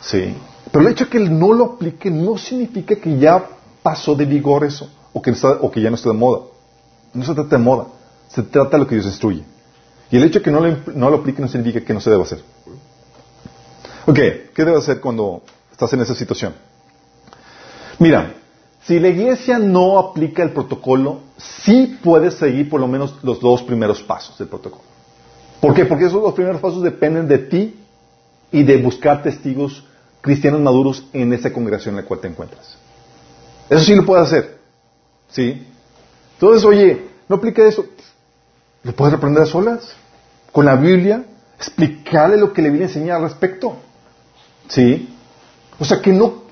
Sí. Pero el hecho de que no lo aplique no significa que ya pasó de vigor eso o que, ya no está de moda. No se trata de moda, se trata de lo que Dios instruye. Y el hecho de que no lo, aplique no significa que no se deba hacer. Ok, ¿qué debe hacer cuando estás en esa situación? Mira, si la iglesia no aplica el protocolo, sí puedes seguir por lo menos los dos primeros pasos del protocolo. ¿Por qué? Porque esos dos primeros pasos dependen de ti y de buscar testigos cristianos maduros en esa congregación en la cual te encuentras. Eso sí lo puedes hacer. ¿Sí? Entonces, oye, no aplica eso. ¿Lo puedes reprender a solas? Con la Biblia, explicarle lo que la Biblia enseña al respecto. ¿Sí? O sea, que no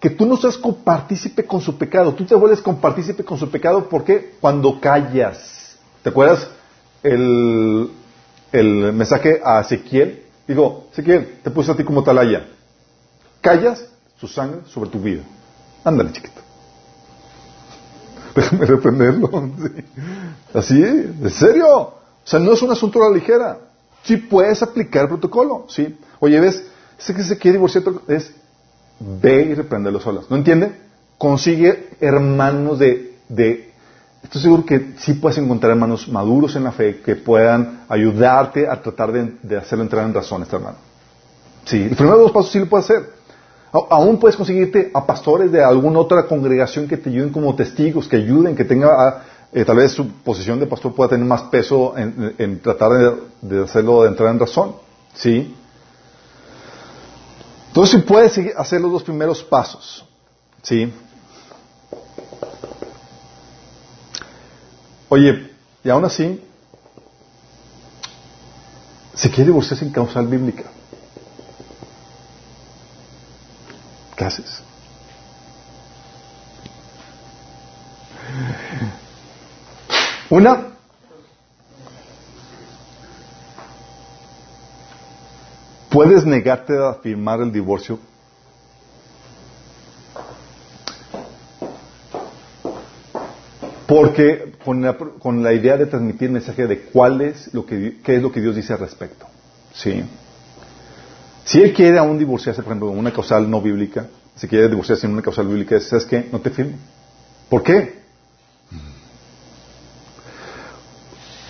que tú no seas compartícipe con su pecado. Tú te vuelves compartícipe con su pecado porque cuando callas. ¿Te acuerdas el, el mensaje a Ezequiel? Digo, Ezequiel, te puse a ti como talaya. Callas su sangre sobre tu vida. Ándale, chiquito. [LAUGHS] Déjame reprenderlo. [LAUGHS] Así, ¿en serio? O sea, no es un asunto a la ligera. Sí puedes aplicar el protocolo, ¿sí? Oye, ¿ves? Ese que se quiere divorciar es ve y reprenderlos solas. ¿No entiende? Consigue hermanos de, de... Estoy seguro que sí puedes encontrar hermanos maduros en la fe que puedan ayudarte a tratar de, hacerlo entrar en razón este hermano. Sí, el primero dos pasos sí lo puedes hacer. aún puedes conseguirte a pastores de alguna otra congregación que te ayuden como testigos, que ayuden, que tenga, eh, tal vez su posición de pastor pueda tener más peso en, tratar de, de, hacerlo de entrar en razón. ¿Sí? Entonces, si puedes hacer los dos primeros pasos, ¿sí? Oye, y aún así, se quiere divorciar sin causal bíblica. ¿Qué haces? Una, ¿Puedes negarte a firmar el divorcio? Porque con la, idea de transmitir mensaje de cuál es lo que, qué es lo que Dios dice al respecto. ¿Sí? Si él quiere aún divorciarse, por ejemplo, en una causal no bíblica, si quiere divorciarse en una causal bíblica, ¿sabes qué? No te firmo. ¿Por qué?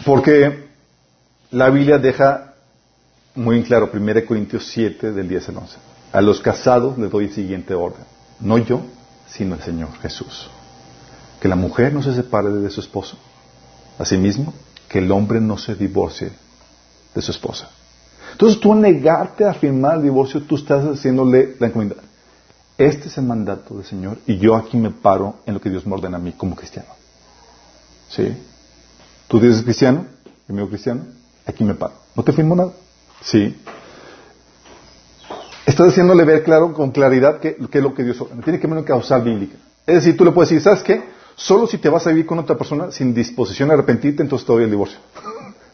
Porque la Biblia deja muy claro, 1 Corintios 7 del 10 al 11. A los casados les doy el siguiente orden. No yo, sino el Señor Jesús. Que la mujer no se separe de su esposo. Asimismo, que el hombre no se divorcie de su esposa. Entonces tú negarte a firmar el divorcio, tú estás haciéndole la encomienda. Este es el mandato del Señor y yo aquí me paro en lo que Dios me ordena a mí como cristiano. ¿Sí? Tú dices cristiano, amigo cristiano, aquí me paro. No te firmo nada. Sí. Estás haciéndole ver claro, con claridad, qué es lo que Dios. Tiene que haber una causal bíblica. Es decir, tú le puedes decir, ¿sabes qué? Solo si te vas a vivir con otra persona sin disposición a arrepentirte, entonces te doy el divorcio.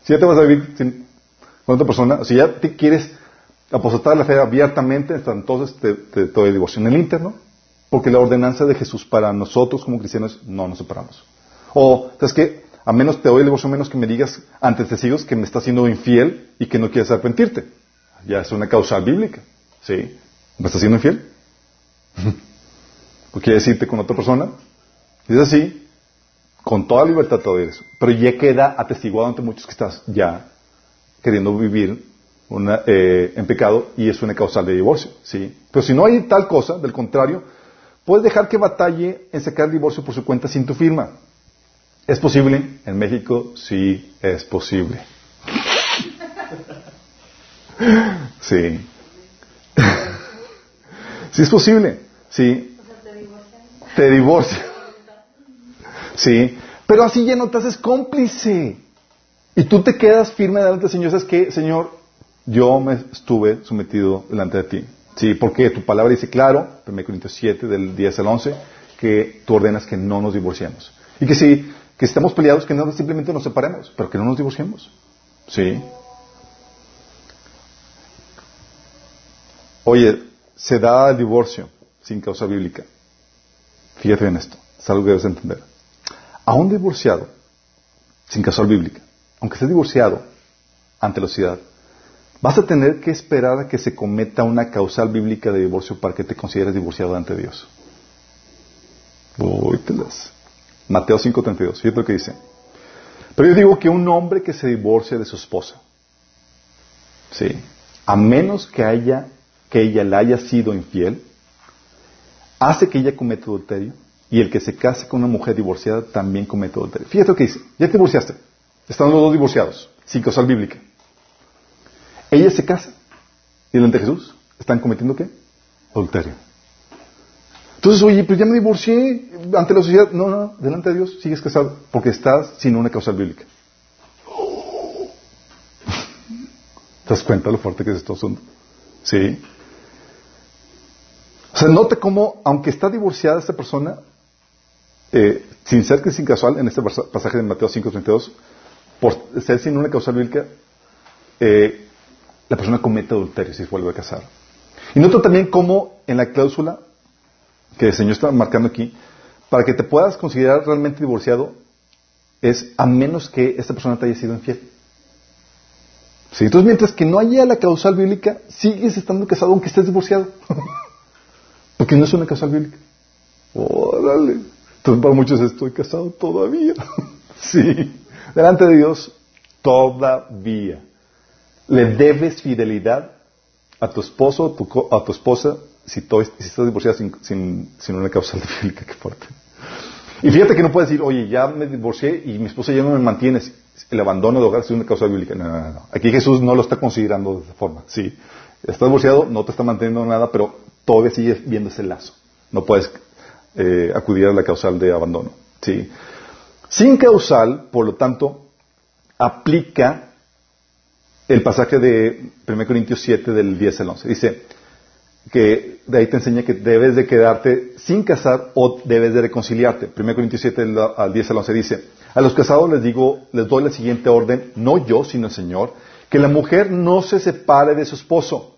si ya te vas a vivir con otra persona, si ya te quieres apostatar la fe abiertamente, entonces te, te, doy el divorcio. En el interno, porque la ordenanza de Jesús para nosotros como cristianos no nos separamos. O, ¿sabes qué? A menos te doy el divorcio, menos que me digas ante testigos que me estás siendo infiel y que no quieres arrepentirte. Ya es una causa bíblica. ¿Sí? ¿Me estás siendo infiel? [LAUGHS] ¿O quieres irte con otra persona? Es así, con toda libertad todo eso. Pero ya queda atestiguado ante muchos que estás ya queriendo vivir eh, en pecado y es una causal de divorcio. ¿sí? Pero si no hay tal cosa, del contrario, puedes dejar que batalle en sacar el divorcio por su cuenta sin tu firma. ¿Es posible? En México sí es posible. Sí. Sí es posible. Sí. Te divorcia. Sí. Pero así ya no te haces cómplice. Y tú te quedas firme delante del Señor. ¿Sabes qué? Señor, yo me estuve sometido delante de ti. Sí, porque tu palabra dice claro, 1 Corintios 7, del 10 al 11, que tú ordenas que no nos divorciemos. Y que si que estamos peleados, que no simplemente nos separemos, pero que no nos divorciemos. ¿Sí? Oye, se da el divorcio sin causa bíblica. Fíjate en esto, es algo que debes entender. A un divorciado, sin causa bíblica, aunque esté divorciado ante la sociedad, vas a tener que esperar a que se cometa una causal bíblica de divorcio para que te consideres divorciado ante Dios. Uy, Mateo 5:32, fíjate lo que dice. Pero yo digo que un hombre que se divorcia de su esposa, ¿sí? a menos que, haya, que ella le haya sido infiel, hace que ella cometa adulterio, y el que se case con una mujer divorciada también comete adulterio. Fíjate lo que dice, ya te divorciaste, están los dos divorciados, sin causal bíblica. Ella se casa, y delante de Jesús, ¿están cometiendo qué? Adulterio. Entonces, oye, pues ya me divorcié ante la sociedad. No, no, delante de Dios sigues casado porque estás sin una causal bíblica. ¿Te das cuenta lo fuerte que es esto asunto? Sí. O sea, nota cómo, aunque está divorciada esta persona, eh, sin ser que sin casual, en este pasaje de Mateo 5.32, por ser sin una causal bíblica, eh, la persona comete adulterio si vuelve a casar. Y nota también cómo en la cláusula que el Señor está marcando aquí, para que te puedas considerar realmente divorciado, es a menos que esta persona te haya sido infiel. Sí, entonces, mientras que no haya la causal bíblica, sigues estando casado aunque estés divorciado. [LAUGHS] Porque no es una causal bíblica. Órale. Entonces, para muchos estoy casado todavía. [LAUGHS] sí. Delante de Dios, todavía. Le debes fidelidad a tu esposo, a tu esposa, si, estás divorciada sin, sin, una causa [LAUGHS] bíblica, qué fuerte. Y fíjate que no puedes decir, oye, ya me divorcié y mi esposa ya no me mantiene. El abandono de hogar es una causa bíblica. No, no, no. Aquí Jesús no lo está considerando de esa forma. Sí, estás divorciado, no te está manteniendo nada, pero todavía sigues viendo ese lazo. No puedes eh, acudir a la causal de abandono. Sí. Sin causal, por lo tanto, aplica el pasaje de 1 Corintios 7 del 10 al 11. Dice, que de ahí te enseña que debes de quedarte sin casar o debes de reconciliarte. 1 Corintios 7 al 10 al 11 dice, a los casados les digo, les doy la siguiente orden, no yo, sino el Señor, que la mujer no se separe de su esposo.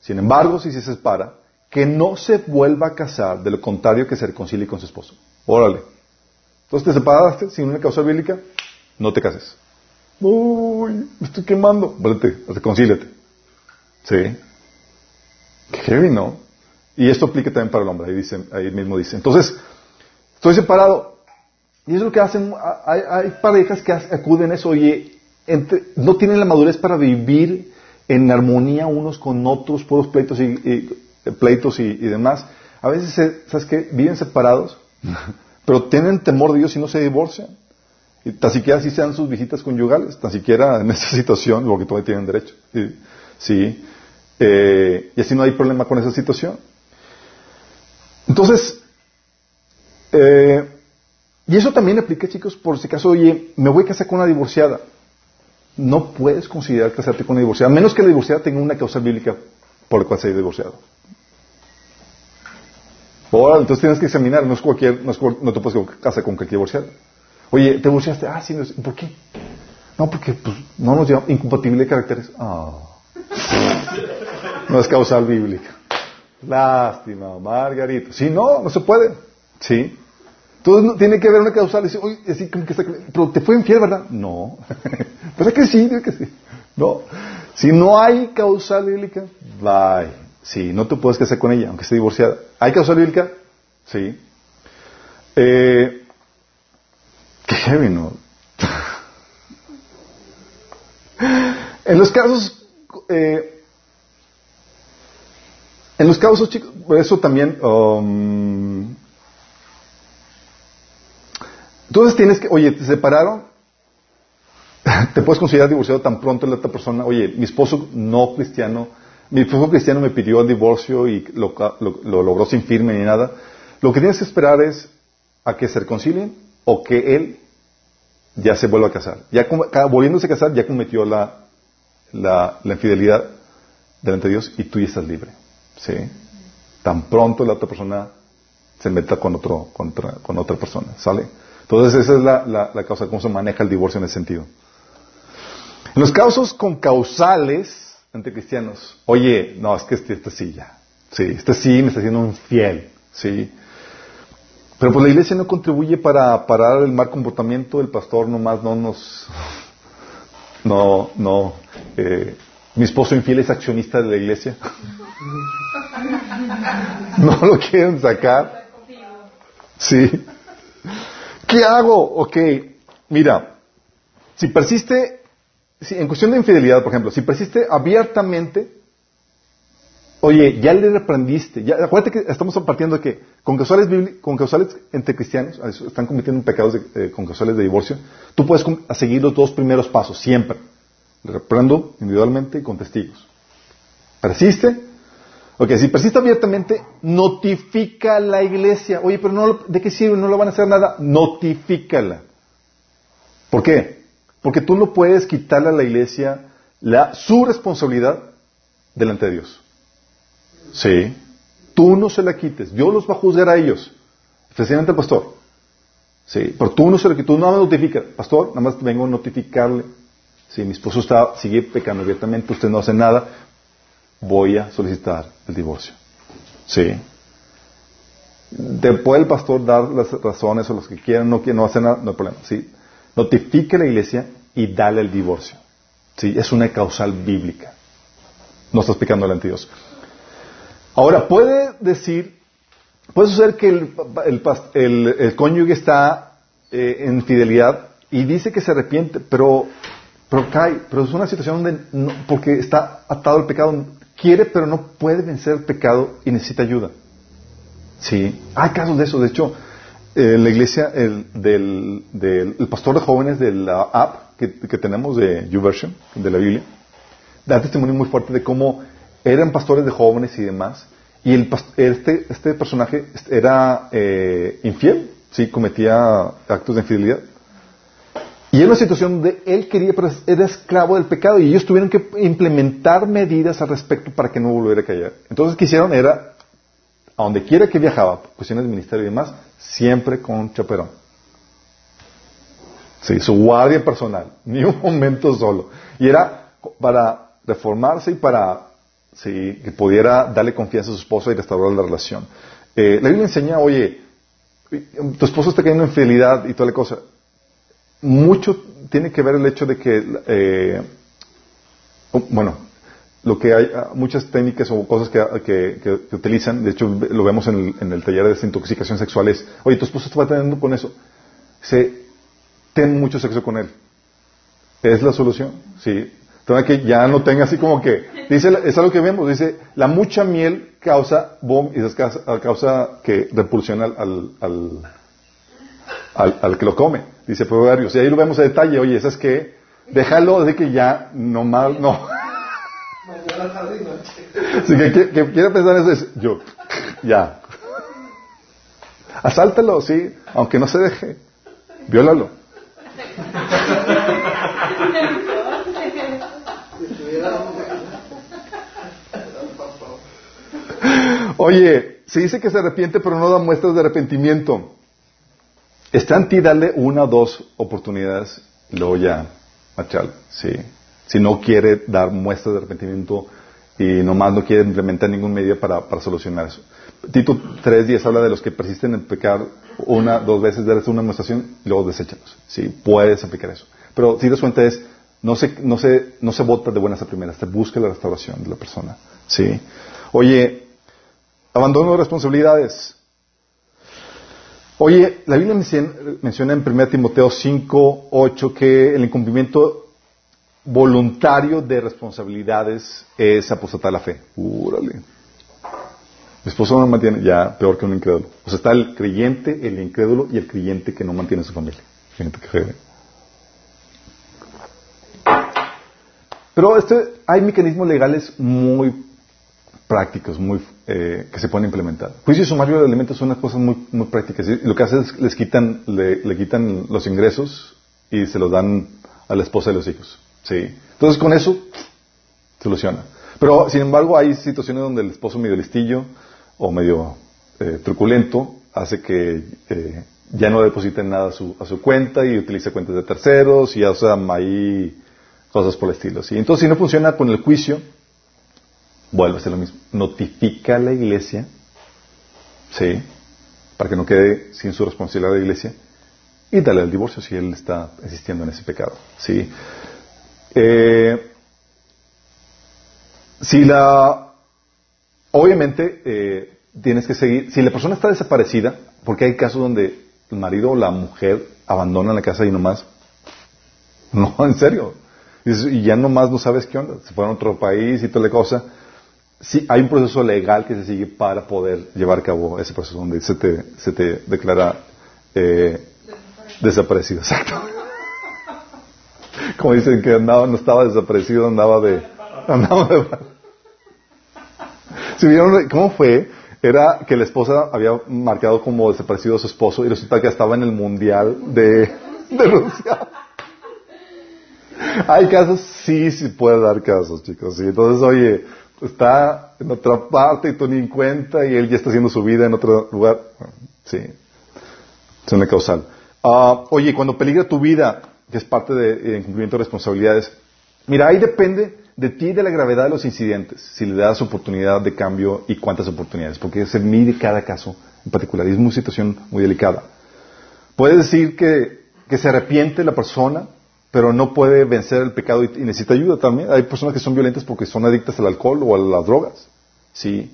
Sin embargo, si se separa, que no se vuelva a casar, de lo contrario que se reconcilie con su esposo. Órale. Entonces te separaste sin una causa bíblica, no te cases. Uy, me estoy quemando. Vete, reconcíliate. Sí. Heavy, ¿no? Y esto aplica también para el hombre, ahí, dice, ahí mismo dice. Entonces, estoy separado. Y es lo que hacen, hay, parejas que acuden a eso, oye, no tienen la madurez para vivir en armonía unos con otros, puros pleitos y, pleitos y, demás. A veces, ¿sabes qué? Viven separados, [LAUGHS] pero tienen temor de Dios y no se divorcian. Y tan siquiera así sean sus visitas conyugales, tan siquiera en esta [LAUGHS] situación, porque todavía tienen derecho. Sí. Eh, y así no hay problema con esa situación. Entonces, eh, y eso también aplica, chicos, por si acaso, oye, me voy a casar con una divorciada. No puedes considerar casarte con una divorciada, a menos que la divorciada tenga una causa bíblica por la cual se haya divorciado. entonces tienes que examinar, no es cualquier, no, es, no te puedes casar con cualquier divorciado. Oye, ¿te divorciaste? Ah, sí, no, ¿por qué? No, porque pues, no nos llevamos incompatible de caracteres. Ah. No es causal bíblica. Lástima, Margarito. Sí, no, no se puede. Sí. Entonces tiene que haber una causal. Dice, oye, así que está, pero te fue infiel, ¿verdad? No. [LAUGHS] Pero es que sí, es que sí. No. Si no hay causal bíblica, bye. Sí, no te puedes casar con ella, aunque esté divorciada. ¿Hay causal bíblica? Sí. Eh, qué heavy, ¿no? [LAUGHS] en los casos, eh, en los casos, chicos, eso también, um, entonces tienes que, oye, te separaron, [LAUGHS] te puedes considerar divorciado tan pronto la otra persona, oye, mi esposo no cristiano, mi esposo cristiano me pidió el divorcio y lo, logró sin firme ni nada. Lo que tienes que esperar es a que se reconcilien o que él ya se vuelva a casar. Ya volviéndose a casar, ya cometió la, la, infidelidad delante de Dios y tú ya estás libre. ¿Sí? Tan pronto la otra persona se meta con, otro, con, otra, persona. ¿Sale? Entonces esa es la, la, la causa, cómo se maneja el divorcio en ese sentido. En los casos con causales entre cristianos, oye, no, es que este, este sí ya, sí, este sí me está haciendo infiel, sí. Pero pues la iglesia no contribuye para parar el mal comportamiento, el pastor nomás no nos, no, no, eh, mi esposo infiel es accionista de la iglesia. [LAUGHS] no lo quieren sacar. Sí. ¿Qué hago? Ok, mira, si persiste en cuestión de infidelidad, por ejemplo, si persiste abiertamente, oye, ya le reprendiste, ya, acuérdate que estamos partiendo de que con causales, con causales entre cristianos, están cometiendo pecados eh, con causales de divorcio, tú puedes seguir los dos primeros pasos, siempre. Le reprendo individualmente y con testigos. ¿Persiste? Ok, si persiste abiertamente, notifica a la iglesia. Oye, pero ¿de qué sirve? No lo van a hacer nada. Notifícala. ¿Por qué? Porque tú no puedes quitarle a la iglesia la, su responsabilidad delante de Dios. Sí. Tú no se la quites. Dios los va a juzgar a ellos. Especialmente al pastor. Sí. Pero tú no se la quites. Tú no me notificas. Pastor, nada más vengo a notificarle. Si mi esposo está, sigue pecando abiertamente, usted no hace nada, voy a solicitar el divorcio. Sí. Puede el pastor dar las razones o los que quieran, no, no hace nada, no hay problema. Sí notifique a la iglesia y dale el divorcio. ¿Sí? Es una causal bíblica. No está explicando delante Dios. Ahora, puede decir, puede suceder que el, cónyuge está eh, en fidelidad y dice que se arrepiente, pero, pero cae, pero es una situación donde, porque está atado al pecado, quiere pero no puede vencer el pecado y necesita ayuda. Sí, hay casos de eso. De hecho, eh, la iglesia el, del, del pastor de jóvenes de la app que, tenemos de YouVersion, de la Biblia, da testimonio muy fuerte de cómo eran pastores de jóvenes y demás, y el, este, este personaje era eh, infiel, sí, cometía actos de infidelidad. Y era una situación donde él quería, pero era esclavo del pecado, y ellos tuvieron que implementar medidas al respecto para que no volviera a caer. Entonces, que hicieron era a donde quiera que viajaba, cuestiones de ministerio y demás, siempre con chaperón. Sí, su guardia personal, [LAUGHS] ni un momento solo. Y era para reformarse y para que pudiera darle confianza a su esposa y restaurar la relación. Eh, la Biblia enseña, oye, tu esposo está cayendo en fidelidad y toda la cosa. Mucho tiene que ver el hecho de que, eh, bueno, lo que hay, ah, muchas técnicas o cosas que, que, utilizan, de hecho lo vemos en el, taller de desintoxicación sexual, es, oye, tu esposo está teniendo con eso, se, ten mucho sexo con él. Es la solución, sí. Entonces que ya no tenga así como que, dice, es algo que vemos, dice, la mucha miel causa boom y causa, causa que repulsiona al, al, al, al, que lo come, dice Proverbios. Y ahí lo vemos a detalle, oye, ¿sabes qué? Déjalo de que ya no mal, no. Si que, que, quiere pensar eso es yo, ya. Asáltalo, sí, aunque no se deje. Viólalo. Oye, se dice que se arrepiente, pero no da muestras de arrepentimiento. Está en ti darle una o dos oportunidades y luego ya marchar. Sí. Si no quiere dar muestras de arrepentimiento y nomás no quiere implementar ningún medio para, solucionar eso. Tito 3.10 habla de los que persisten en pecar una, dos veces, darles una demostración y luego deséchalos. Sí, puedes aplicar eso. Pero si te cuenta es, no se, no se, no se vota de buenas a primeras, te busca la restauración de la persona. Sí. Oye, abandono de responsabilidades. Oye, la Biblia menciona en 1 Timoteo 5, 8 que el incumplimiento voluntario de responsabilidades es apostatar la fe. Úrale. Mi esposo no mantiene, ya peor que un incrédulo. O sea, está el creyente, el incrédulo y el creyente que no mantiene su familia. Gente que Pero este, hay mecanismos legales muy prácticos, muy eh, que se pueden implementar. Juicio sumario de alimentos son unas cosas muy, muy prácticas. lo que hacen es les quitan, le, quitan los ingresos y se los dan a la esposa y los hijos. ¿sí? Entonces con eso soluciona. Pero sin embargo hay situaciones donde el esposo medio listillo o medio eh, truculento hace que eh, ya no depositen nada a su, a su, cuenta y utilice cuentas de terceros y ya usan ahí cosas por el estilo. ¿sí? Entonces si no funciona con el juicio, vuelve a ser lo mismo. Notifica a la iglesia, ¿sí? Para que no quede sin su responsabilidad de la iglesia y dale el divorcio si él está existiendo en ese pecado, ¿sí? Eh, si la, obviamente, eh, tienes que seguir, si la persona está desaparecida, porque hay casos donde el marido o la mujer abandonan la casa y nomás, no, en serio, y ya nomás no sabes qué onda, se fueron a otro país y toda la cosa, sí, hay un proceso legal que se sigue para poder llevar a cabo ese proceso donde se te, se te declara eh, desaparecido. Exacto. Como dicen que andaba, no estaba desaparecido, andaba de... Andaba de si vieron cómo fue, era que la esposa había marcado como desaparecido a su esposo y resulta que estaba en el mundial de, de Rusia. Hay casos, sí, sí puede dar casos, chicos. Sí. Entonces, oye, está en otra parte y tú ni en cuenta y él ya está haciendo su vida en otro lugar. sí, es una causal. Ah, oye, cuando peligra tu vida, que es parte de, cumplimiento de responsabilidades, mira, ahí depende de ti y de la gravedad de los incidentes, si le das oportunidad de cambio y cuántas oportunidades, porque se mide cada caso en particular y es una situación muy delicada. Puedes decir que, que se arrepiente la persona, pero no puede vencer el pecado y, necesita ayuda también. Hay personas que son violentas porque son adictas al alcohol o a las drogas. Sí.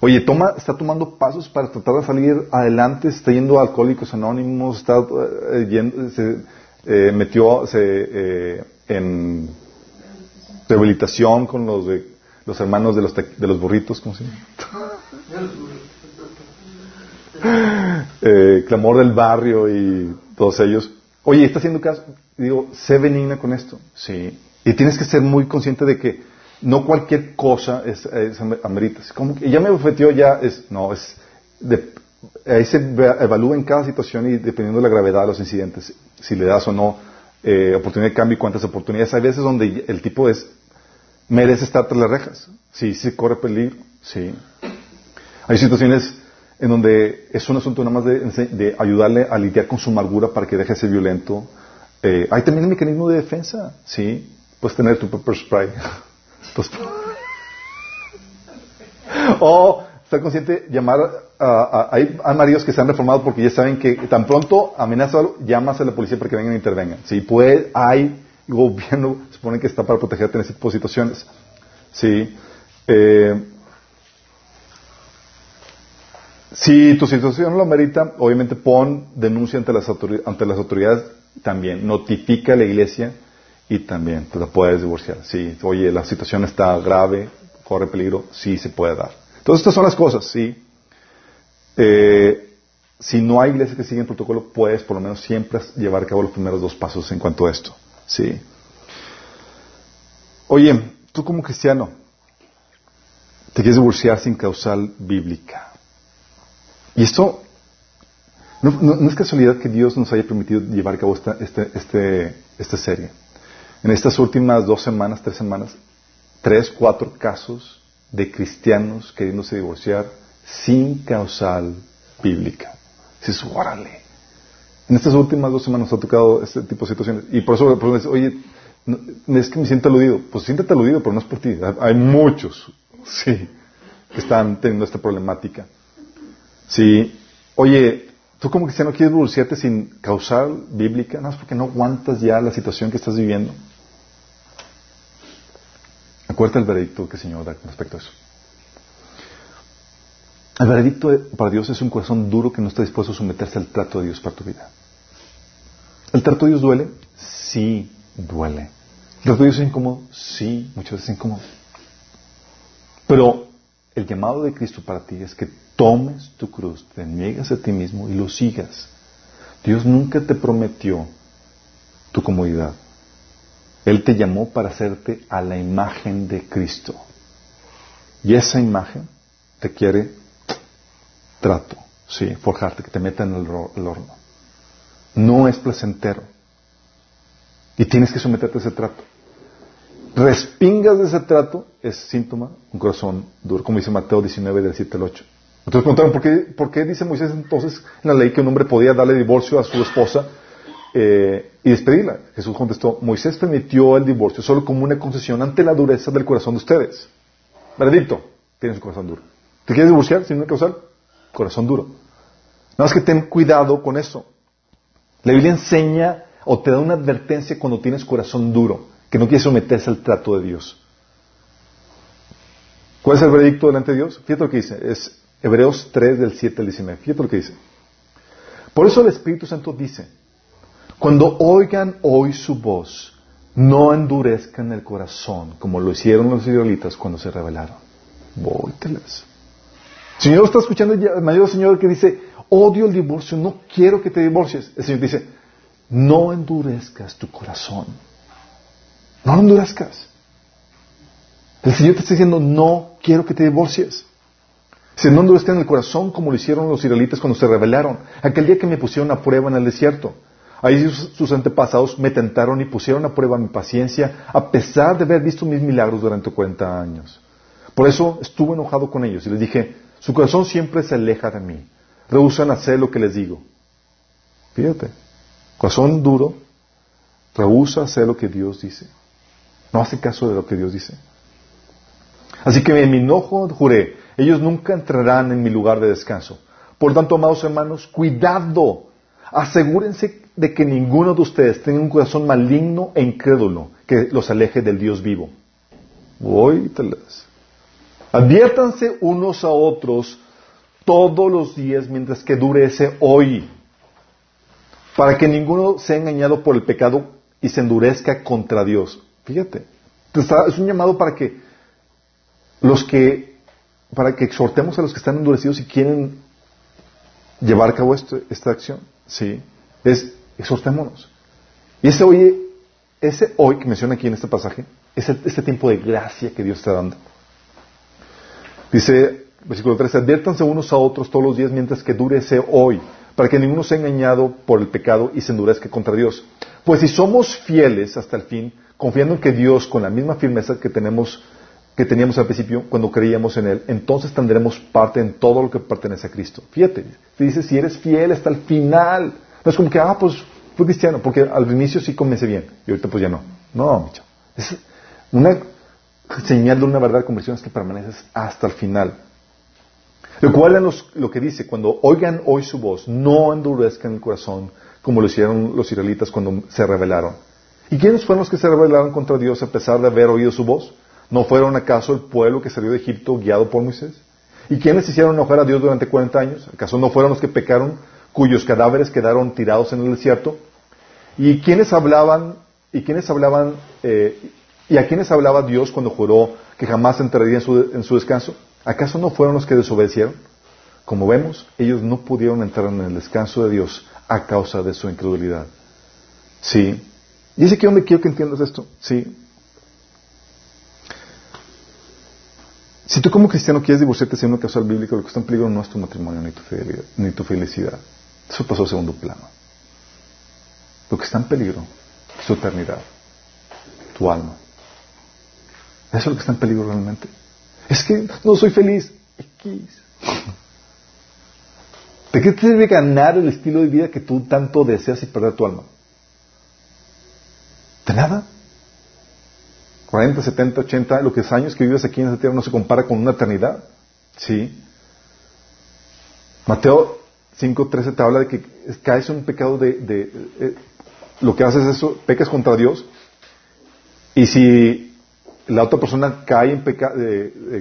Oye, toma, está tomando pasos para tratar de salir adelante, está yendo a Alcohólicos Anónimos, está eh, yendo, se eh, metió eh, en rehabilitación con los de, los hermanos de los, de los burritos, ¿cómo se llama? [LAUGHS] clamor del barrio y todos ellos. Oye, ¿está haciendo caso? Digo, sé benigna con esto. Sí. Y tienes que ser muy consciente de que no cualquier cosa es, es amerita. Como que ya me bofeteó, ya es, no, es, ahí se evalúa en cada situación y dependiendo de la gravedad de los incidentes, si le das o no eh, oportunidad de cambio y cuántas oportunidades. Hay veces donde el tipo es, merece estar tras las rejas. Sí, sí corre peligro. Sí. Hay situaciones en donde es un asunto nada más de, ayudarle a lidiar con su amargura para que deje de ser violento. Eh, hay también un mecanismo de defensa, ¿sí? Puedes tener tu pepper spray. [LAUGHS] Pues, [LAUGHS] o estar consciente, llamar a, hay, maridos que se han reformado porque ya saben que tan pronto amenaza algo, llamas a la policía para que vengan e intervengan. ¿sí? Puede, hay gobierno, supone que está para protegerte en ese tipo de situaciones. ¿sí? Eh, si tu situación lo amerita, obviamente pon denuncia ante las, ante las autoridades también. Notifica a la iglesia y también te la puedes divorciar. Sí, oye, la situación está grave, corre peligro, sí se puede dar. Entonces, estas son las cosas, sí. Eh, si no hay iglesia que siga el protocolo, puedes por lo menos siempre llevar a cabo los primeros dos pasos en cuanto a esto. Sí. Oye, tú como cristiano, te quieres divorciar sin causal bíblica. Y esto no, es casualidad que Dios nos haya permitido llevar a cabo esta, este, este, serie. En estas últimas dos semanas, tres semanas, tres, cuatro casos de cristianos queriéndose divorciar sin causal bíblica. Dices, órale. En estas últimas dos semanas ha tocado este tipo de situaciones. Y por eso, por eso oye, es que me siento aludido. Pues siéntate aludido, pero no es por ti. Hay muchos, [LAUGHS] sí, que están teniendo esta problemática. Sí, oye, tú como cristiano quieres divorciarte sin causar bíblica, no es porque no aguantas ya la situación que estás viviendo. Acuérdate el veredicto que el Señor da con respecto a eso. El veredicto para Dios es un corazón duro que no está dispuesto a someterse al trato de Dios para tu vida. ¿El trato de Dios duele? Sí, duele. ¿El trato de Dios es incómodo? Sí, muchas veces es incómodo. Pero el llamado de Cristo para ti es que tomes tu cruz, te niegas a ti mismo y lo sigas. Dios nunca te prometió tu comodidad. Él te llamó para hacerte a la imagen de Cristo. Y esa imagen te quiere trato, sí, forjarte, que te meta en el, horno. No es placentero. Y tienes que someterte a ese trato. Respingas de ese trato es síntoma, un corazón duro, como dice Mateo 19, del 7 al 8. Entonces preguntaron, ¿por qué, ¿por qué dice Moisés entonces en la ley que un hombre podía darle divorcio a su esposa eh, y despedirla? Jesús contestó, Moisés permitió el divorcio solo como una concesión ante la dureza del corazón de ustedes. Veredicto, tienes un corazón duro. ¿Te quieres divorciar sin una causal? corazón duro. Nada más que ten cuidado con eso. La Biblia enseña o te da una advertencia cuando tienes corazón duro, que no quieres someterse al trato de Dios. ¿Cuál es el veredicto delante de Dios? Fíjate lo que dice. Es Hebreos 3 del 7 al 19. Fíjate lo que dice. Por eso el Espíritu Santo dice, cuando oigan hoy su voz, no endurezcan el corazón como lo hicieron los israelitas cuando se rebelaron. Vóytelas. Señor está escuchando el mayor Señor que dice, odio el divorcio, no quiero que te divorcies. El Señor dice, no endurezcas tu corazón. No lo endurezcas. El Señor te está diciendo, no quiero que te divorcies. Si no endurezcan el corazón como lo hicieron los israelitas cuando se rebelaron. Aquel día que me pusieron a prueba en el desierto. Ahí sus antepasados me tentaron y pusieron a prueba mi paciencia a pesar de haber visto mis milagros durante 40 años. Por eso estuve enojado con ellos y les dije, su corazón siempre se aleja de mí. Rehusan hacer lo que les digo. Fíjate, corazón duro, rehúsa hacer lo que Dios dice. No hace caso de lo que Dios dice. Así que en mi enojo juré, ellos nunca entrarán en mi lugar de descanso. Por tanto, amados hermanos, cuidado. Asegúrense de que ninguno de ustedes tenga un corazón maligno e incrédulo que los aleje del Dios vivo. Voy, Adviértanse unos a otros todos los días mientras que dure ese hoy, para que ninguno sea engañado por el pecado y se endurezca contra Dios. Fíjate, es un llamado para que los que, para que exhortemos a los que están endurecidos y quieren llevar a cabo esta acción. Sí, es exhortémonos. Y ese hoy, ese hoy que menciona aquí en este pasaje, es este tiempo de gracia que Dios está dando. Dice, versículo 13, adviértanse unos a otros todos los días mientras que dure ese hoy, para que ninguno sea engañado por el pecado y se endurezca contra Dios. Pues si somos fieles hasta el fin, confiando en que Dios, con la misma firmeza que tenemos, que teníamos al principio cuando creíamos en Él, entonces tendremos parte en todo lo que pertenece a Cristo. Fíjate, te dice, si eres fiel hasta el final, no es como que, ah, pues fui cristiano, porque al inicio sí comencé bien, y ahorita pues ya no. No, micho. Es una señal de una verdad de conversión es que permaneces hasta el final. Recuerden lo que dice, cuando oigan hoy su voz, no endurezcan el corazón como lo hicieron los israelitas cuando se rebelaron. ¿Y quiénes fueron los que se rebelaron contra Dios a pesar de haber oído su voz? ¿No fueron acaso el pueblo que salió de Egipto guiado por Moisés? ¿Y quiénes hicieron enojar a Dios durante 40 años? ¿Acaso no fueron los que pecaron, cuyos cadáveres quedaron tirados en el desierto? ¿Y quiénes hablaban, y quiénes hablaban eh, ¿Y a quiénes hablaba Dios cuando juró que jamás entraría en su, descanso? ¿Acaso no fueron los que desobedecieron? Como vemos, ellos no pudieron entrar en el descanso de Dios a causa de su incredulidad. Sí. Y es aquí donde quiero que entiendas esto. Sí. Si tú como cristiano quieres divorciarte sin una causal bíblica, lo que está en peligro no es tu matrimonio ni tu, ni tu felicidad. Eso pasó a segundo plano. Lo que está en peligro es tu eternidad, tu alma. Eso es lo que está en peligro realmente. Es que no soy feliz. ¿De qué te sirve ganar el estilo de vida que tú tanto deseas y perder tu alma? ¿De nada? 40, 70, 80, lo que es años que vives aquí en esta tierra no se compara con una eternidad. ¿Sí? Mateo 5.13 te habla de que caes en un pecado de... Eh, lo que haces es eso, pecas contra Dios. Y si la otra persona cae en pecado,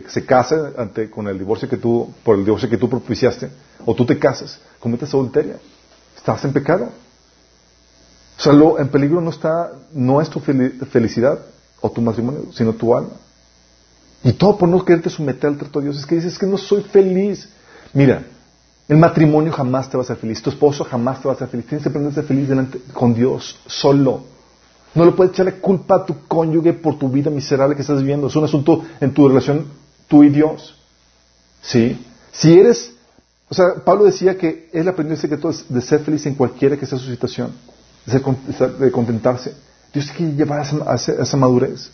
se casa ante, con el divorcio que tú, por el divorcio que tú propiciaste, o tú te casas, cometes adulterio. Estás en pecado. O sea, lo, en peligro no está, no es tu felicidad tu matrimonio, sino tu alma. Y todo por no quererte someter al trato de Dios. Es que dices que no soy feliz. Mira, el matrimonio jamás te va a hacer feliz. Tu esposo jamás te va a hacer feliz. Tienes que aprender a ser feliz delante, con Dios solo. No le puedes echarle culpa a tu cónyuge por tu vida miserable que estás viviendo. Es un asunto en tu relación tú y Dios. ¿Sí? Si eres o sea, Pablo decía que él aprendió el secreto de ser feliz en cualquiera que sea su situación, de, contentarse. Dios quiere llevar a esa, madurez.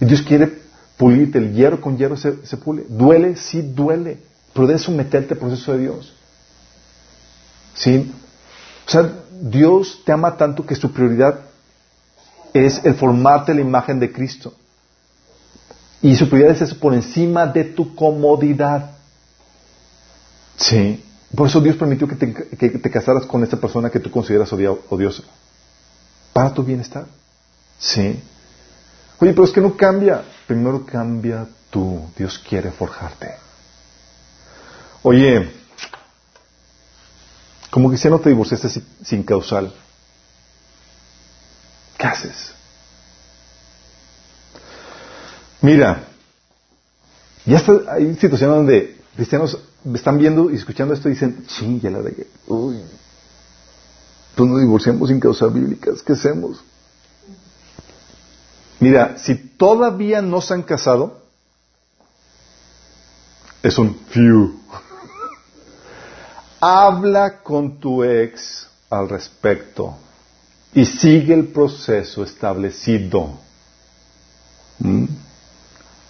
Y Dios quiere pulirte. El hierro con hierro se, pule. Duele, sí duele. Pero debes someterte al proceso de Dios. ¿Sí? O sea, Dios te ama tanto que su prioridad es el formarte la imagen de Cristo. Y su prioridad es eso por encima de tu comodidad. Sí. Por eso Dios permitió que te, casaras con esta persona que tú consideras odiosa. Para tu bienestar. Sí. Oye, pero es que no cambia. Primero cambia tú. Dios quiere forjarte. Oye, como que si no te divorciaste sin causal, ¿qué haces? Mira, ya está, hay situaciones donde cristianos están viendo y escuchando esto y dicen, sí, ya la regué. Uy, pues nos divorciamos sin causas bíblicas. ¿Qué hacemos? Mira, si todavía no se han casado, es un few. Habla con tu ex al respecto y sigue el proceso establecido. ¿Mm?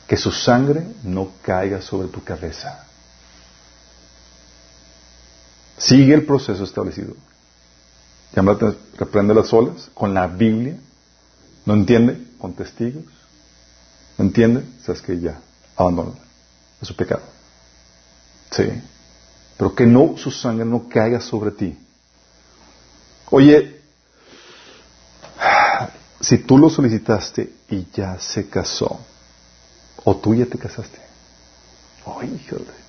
Que su sangre no caiga sobre tu cabeza. Sigue el proceso establecido. Llámate, reprende las olas con la Biblia. ¿No entiende? Con testigos. ¿No entiende? Sabes que ya, abandona. Es su pecado. Sí. Pero que no, su sangre no caiga sobre ti. Oye, si tú lo solicitaste y ya se casó, o tú ya te casaste, ¡ay, híjole!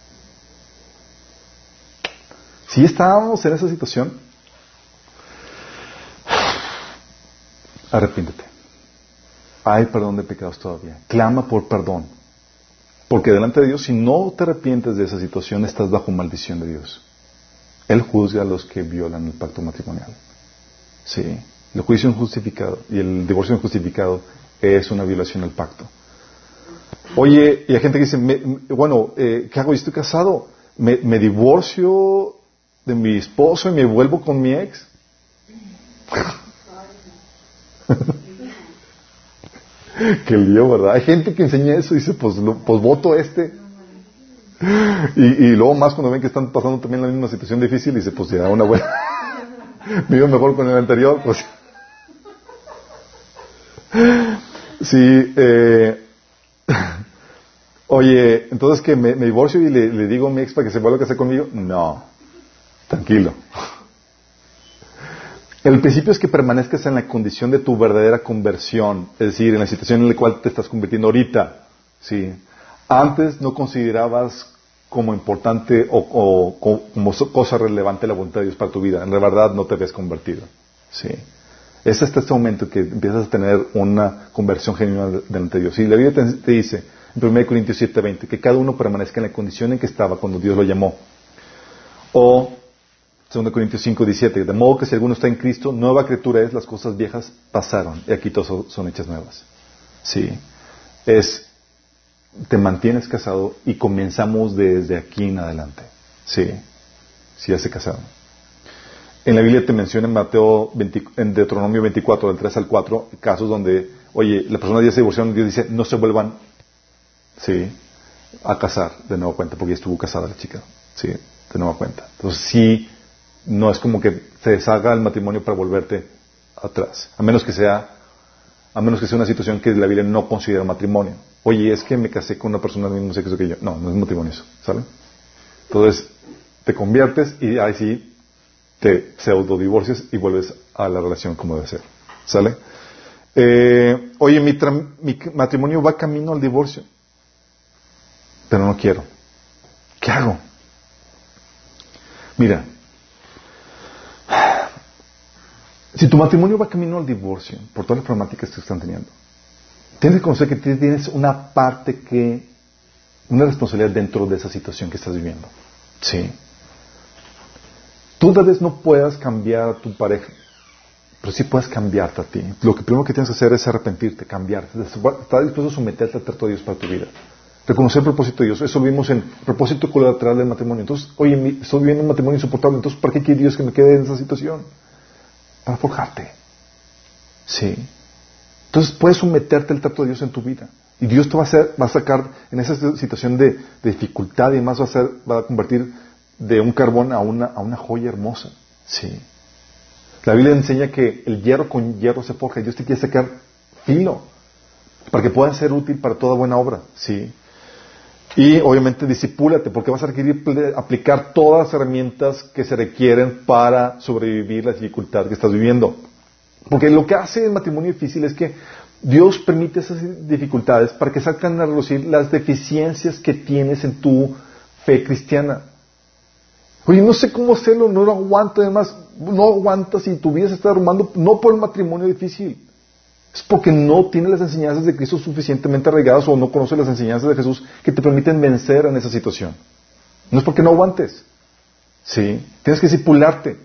Si estábamos en esa situación, arrepiéntete. Hay perdón de pecados todavía. Clama por perdón. Porque delante de Dios, si no te arrepientes de esa situación, estás bajo maldición de Dios. Él juzga a los que violan el pacto matrimonial. Sí. El juicio injustificado y el divorcio injustificado es una violación al pacto. Oye, y hay gente que dice, bueno, eh, ¿qué hago? Yo estoy casado. me divorcio de mi esposo y me vuelvo con mi ex. Qué lío, ¿verdad? Hay gente que enseña eso y dice, pues, pues voto este. Y, luego más cuando ven que están pasando también la misma situación difícil, dice, pues ya una buena. [LAUGHS] iba mejor con el anterior, pues. sí, eh, [LAUGHS] Oye, entonces que me, divorcio y le, le, digo a mi ex para que se vuelva a casar conmigo. No. Tranquilo. El principio es que permanezcas en la condición de tu verdadera conversión, es decir, en la situación en la cual te estás convirtiendo ahorita. ¿sí? Antes no considerabas como importante o, como cosa relevante la voluntad de Dios para tu vida. En la verdad no te ves convertido. ¿sí? Es hasta este momento que empiezas a tener una conversión genuina delante de Dios. Y la Biblia te, te dice, en 1 Corintios 7:20, que cada uno permanezca en la condición en que estaba cuando Dios lo llamó. O 2 Corintios 5, 17. De modo que si alguno está en Cristo, nueva criatura es, las cosas viejas pasaron y aquí todas son hechas nuevas. Sí. Es, te mantienes casado y comenzamos desde aquí en adelante. Sí. Si ya se casaron. En la Biblia te menciona en Mateo, en Deuteronomio 24, del 3 al 4, casos donde, oye, la persona ya se divorció y Dios dice, no se vuelvan, sí, a casar de nuevo cuenta, porque ya estuvo casada la chica. Sí. de nueva cuenta. Entonces sí, no es como que se deshaga el matrimonio para volverte atrás, a menos que sea, a menos que sea una situación que la Biblia no considera matrimonio. Oye, es que me casé con una persona del mismo sexo que yo. No, no es matrimonio eso, ¿sale? Entonces, te conviertes y ahí sí te pseudo divorcias y vuelves a la relación como debe ser. ¿Sale? Eh, oye, mi, mi matrimonio va camino al divorcio, pero no quiero. ¿Qué hago? Mira, si tu matrimonio va camino al divorcio, por todas las problemáticas que están teniendo, tienes que conocer que tienes una parte que, una responsabilidad dentro de esa situación que estás viviendo. Sí. Tú tal vez no puedas cambiar a tu pareja, pero sí puedes cambiarte a ti. Lo primero que tienes que hacer es arrepentirte, cambiarte, estar dispuesto a someterte al trato de Dios para tu vida. Reconocer el propósito de Dios. Eso lo vimos en propósito colateral del matrimonio. Entonces, oye, estoy viviendo un matrimonio insoportable, entonces, ¿para qué quiere Dios que me quede en esa situación? Para forjarte. Sí. Entonces, puedes someterte al trato de Dios en tu vida. Y Dios te va a, hacer, va a sacar en esa situación de, dificultad y además va a, va a convertir de un carbón a una, a una joya hermosa. Sí. La Biblia enseña que el hierro con hierro se forja y Dios te quiere sacar filo para que pueda ser útil para toda buena obra. Sí. Y obviamente disipúlate porque vas a requerir aplicar todas las herramientas que se requieren para sobrevivir la dificultad que estás viviendo. Porque lo que hace el matrimonio difícil es que Dios permite esas dificultades para que salgan a relucir las deficiencias que tienes en tu fe cristiana. Oye, no sé cómo hacerlo, no lo aguanto, además, no aguantas y tu vida se está no por el matrimonio difícil. Es porque no tienes las enseñanzas de Cristo suficientemente arraigadas o no conoces las enseñanzas de Jesús que te permiten vencer en esa situación. No es porque no aguantes. Sí. Tienes que disipularte.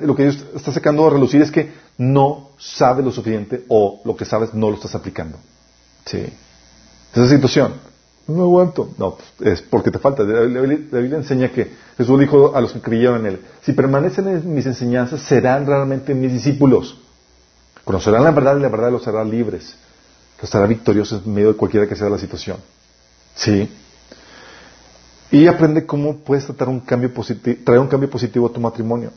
lo que Dios está sacando a relucir es que no sabes lo suficiente o lo que sabes no lo estás aplicando. Sí. Esa situación no aguanto. No, es porque te falta. La Biblia, enseña que Jesús dijo a los que creyeron en Él, si permanecen en mis enseñanzas, serán realmente mis discípulos. Conocerán la verdad y la verdad los hará libres. Los hará victoriosos en medio de cualquiera que sea la situación. ¿Sí? Y aprende cómo puedes tratar un cambio traer un cambio positivo a tu matrimonio.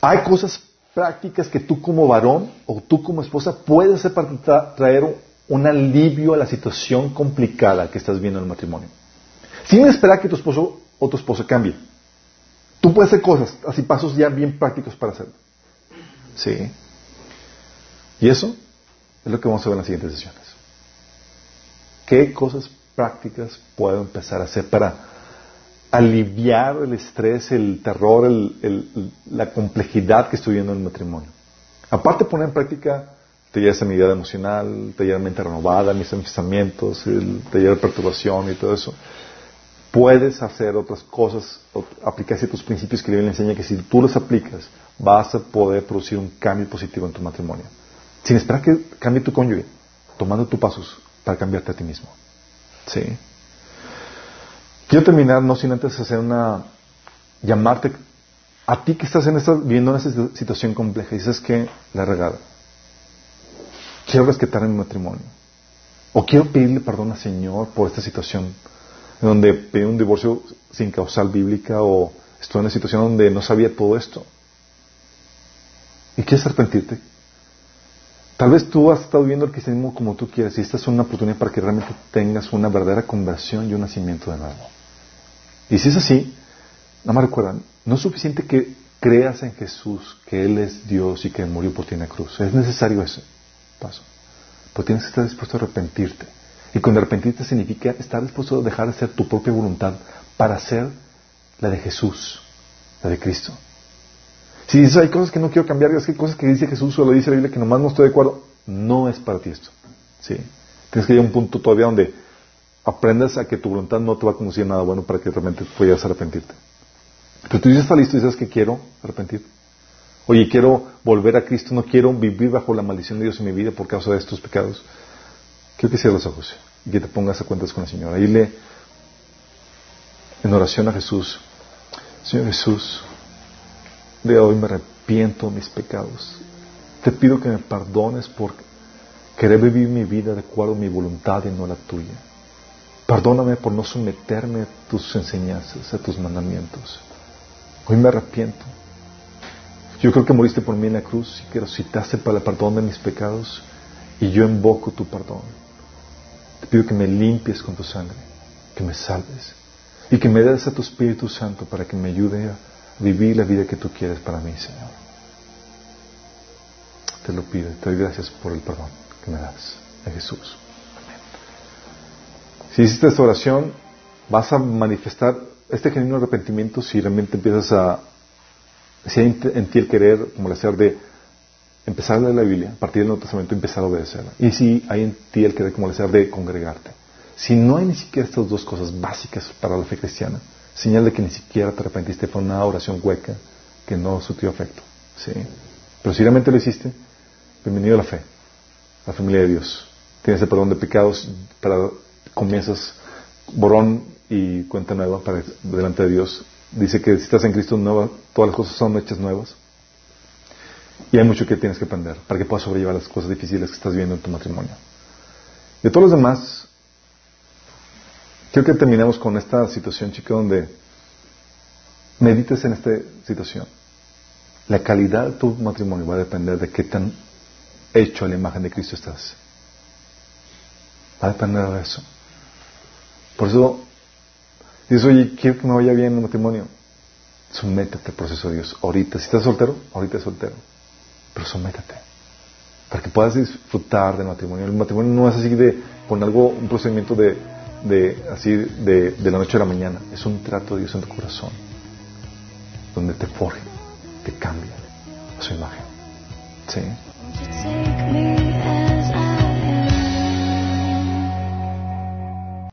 Hay cosas prácticas que tú como varón o tú como esposa puedes hacer para traer un alivio a la situación complicada que estás viendo en el matrimonio. Sin esperar que tu esposo o tu esposa cambie. Tú puedes hacer cosas, así pasos ya bien prácticos para hacerlo. Sí. Y eso es lo que vamos a ver en las siguientes sesiones. ¿Qué cosas prácticas puedo empezar a hacer para aliviar el estrés, el terror, la complejidad que estoy viendo en el matrimonio? Aparte de poner en práctica taller de sanidad emocional, taller de mente renovada, mis pensamientos, el taller de perturbación y todo eso. Puedes hacer otras cosas, aplicar ciertos principios que la Biblia enseña que si tú los aplicas, vas a poder producir un cambio positivo en tu matrimonio. Sin esperar que cambie tu cónyuge, tomando tus pasos para cambiarte a ti mismo. ¿Sí? Quiero terminar no sin antes hacer una llamarte a ti que estás en esta, viviendo en esta situación compleja y dices que la regada quiero rescatar mi matrimonio. O quiero pedirle perdón al Señor por esta situación donde pedí un divorcio sin causal bíblica o estoy en una situación donde no sabía todo esto. ¿Y quieres arrepentirte? Tal vez tú has estado viviendo el cristianismo como tú quieres y esta es una oportunidad para que realmente tengas una verdadera conversión y un nacimiento de nuevo. Y si es así, no me recuerdan, no es suficiente que creas en Jesús, que Él es Dios y que murió por ti en la cruz. Es necesario eso paso. Pero tienes que estar dispuesto a arrepentirte. Y cuando arrepentirte significa estar dispuesto a dejar de ser tu propia voluntad para hacer la de Jesús, la de Cristo. Si dices, hay cosas que no quiero cambiar, es que hay cosas que dice Jesús o lo dice la Biblia que nomás no estoy de acuerdo, no es para ti esto. ¿sí? Tienes que llegar a un punto todavía donde aprendas a que tu voluntad no te va a conducir a nada bueno para que realmente puedas arrepentirte. Pero tú ya estás listo y dices que quiero arrepentirte. Oye, quiero volver a Cristo, no quiero vivir bajo la maldición de Dios en mi vida por causa de estos pecados. Quiero que cierres los ojos y que te pongas a cuentas con el Señor. Dile en oración a Jesús, Señor Jesús, de hoy me arrepiento de mis pecados. Te pido que me perdones por querer vivir mi vida de acuerdo a mi voluntad y no la tuya. Perdóname por no someterme a tus enseñanzas, a tus mandamientos. Hoy me arrepiento. Yo creo que moriste por mí en la cruz y que resucitaste para el perdón de mis pecados y yo invoco tu perdón. Te pido que me limpies con tu sangre, que me salves y que me des a tu Espíritu Santo para que me ayude a vivir la vida que tú quieres para mí, Señor. Te lo pido te doy gracias por el perdón que me das en Jesús. Si hiciste esta oración, vas a manifestar este genuino arrepentimiento si realmente empiezas a, si hay en ti el querer, como el hacer de empezar a leer la Biblia, a partir del Nuevo Testamento empezar a obedecerla. Y si hay en ti el querer, como el hacer de congregarte. Si no hay ni siquiera estas dos cosas básicas para la fe cristiana, señal de que ni siquiera te arrepentiste, fue una oración hueca que no surtió efecto. ¿sí? Pero si realmente lo hiciste, bienvenido a la fe, a la familia de Dios. Tienes el perdón de pecados para comienzas borón y cuenta nueva delante de Dios. Dice que si estás en Cristo nueva, todas las cosas son hechas nuevas. Y hay mucho que tienes que aprender para que puedas sobrellevar las cosas difíciles que estás viendo en tu matrimonio. De todos los demás, quiero que terminemos con esta situación, chica, donde medites en esta situación. La calidad de tu matrimonio va a depender de qué tan hecho a la imagen de Cristo estás. Va a depender de eso. Por eso, dices, oye, quiero que me vaya bien en el matrimonio. Sométete al proceso de Dios. Ahorita, si estás soltero, ahorita es soltero. Pero sométete. Para que puedas disfrutar del matrimonio. El matrimonio no es así de, con algo, un procedimiento de, de así, de, de la noche a la mañana. Es un trato de Dios en tu corazón. Donde te forje, te cambia a su imagen. ¿Sí?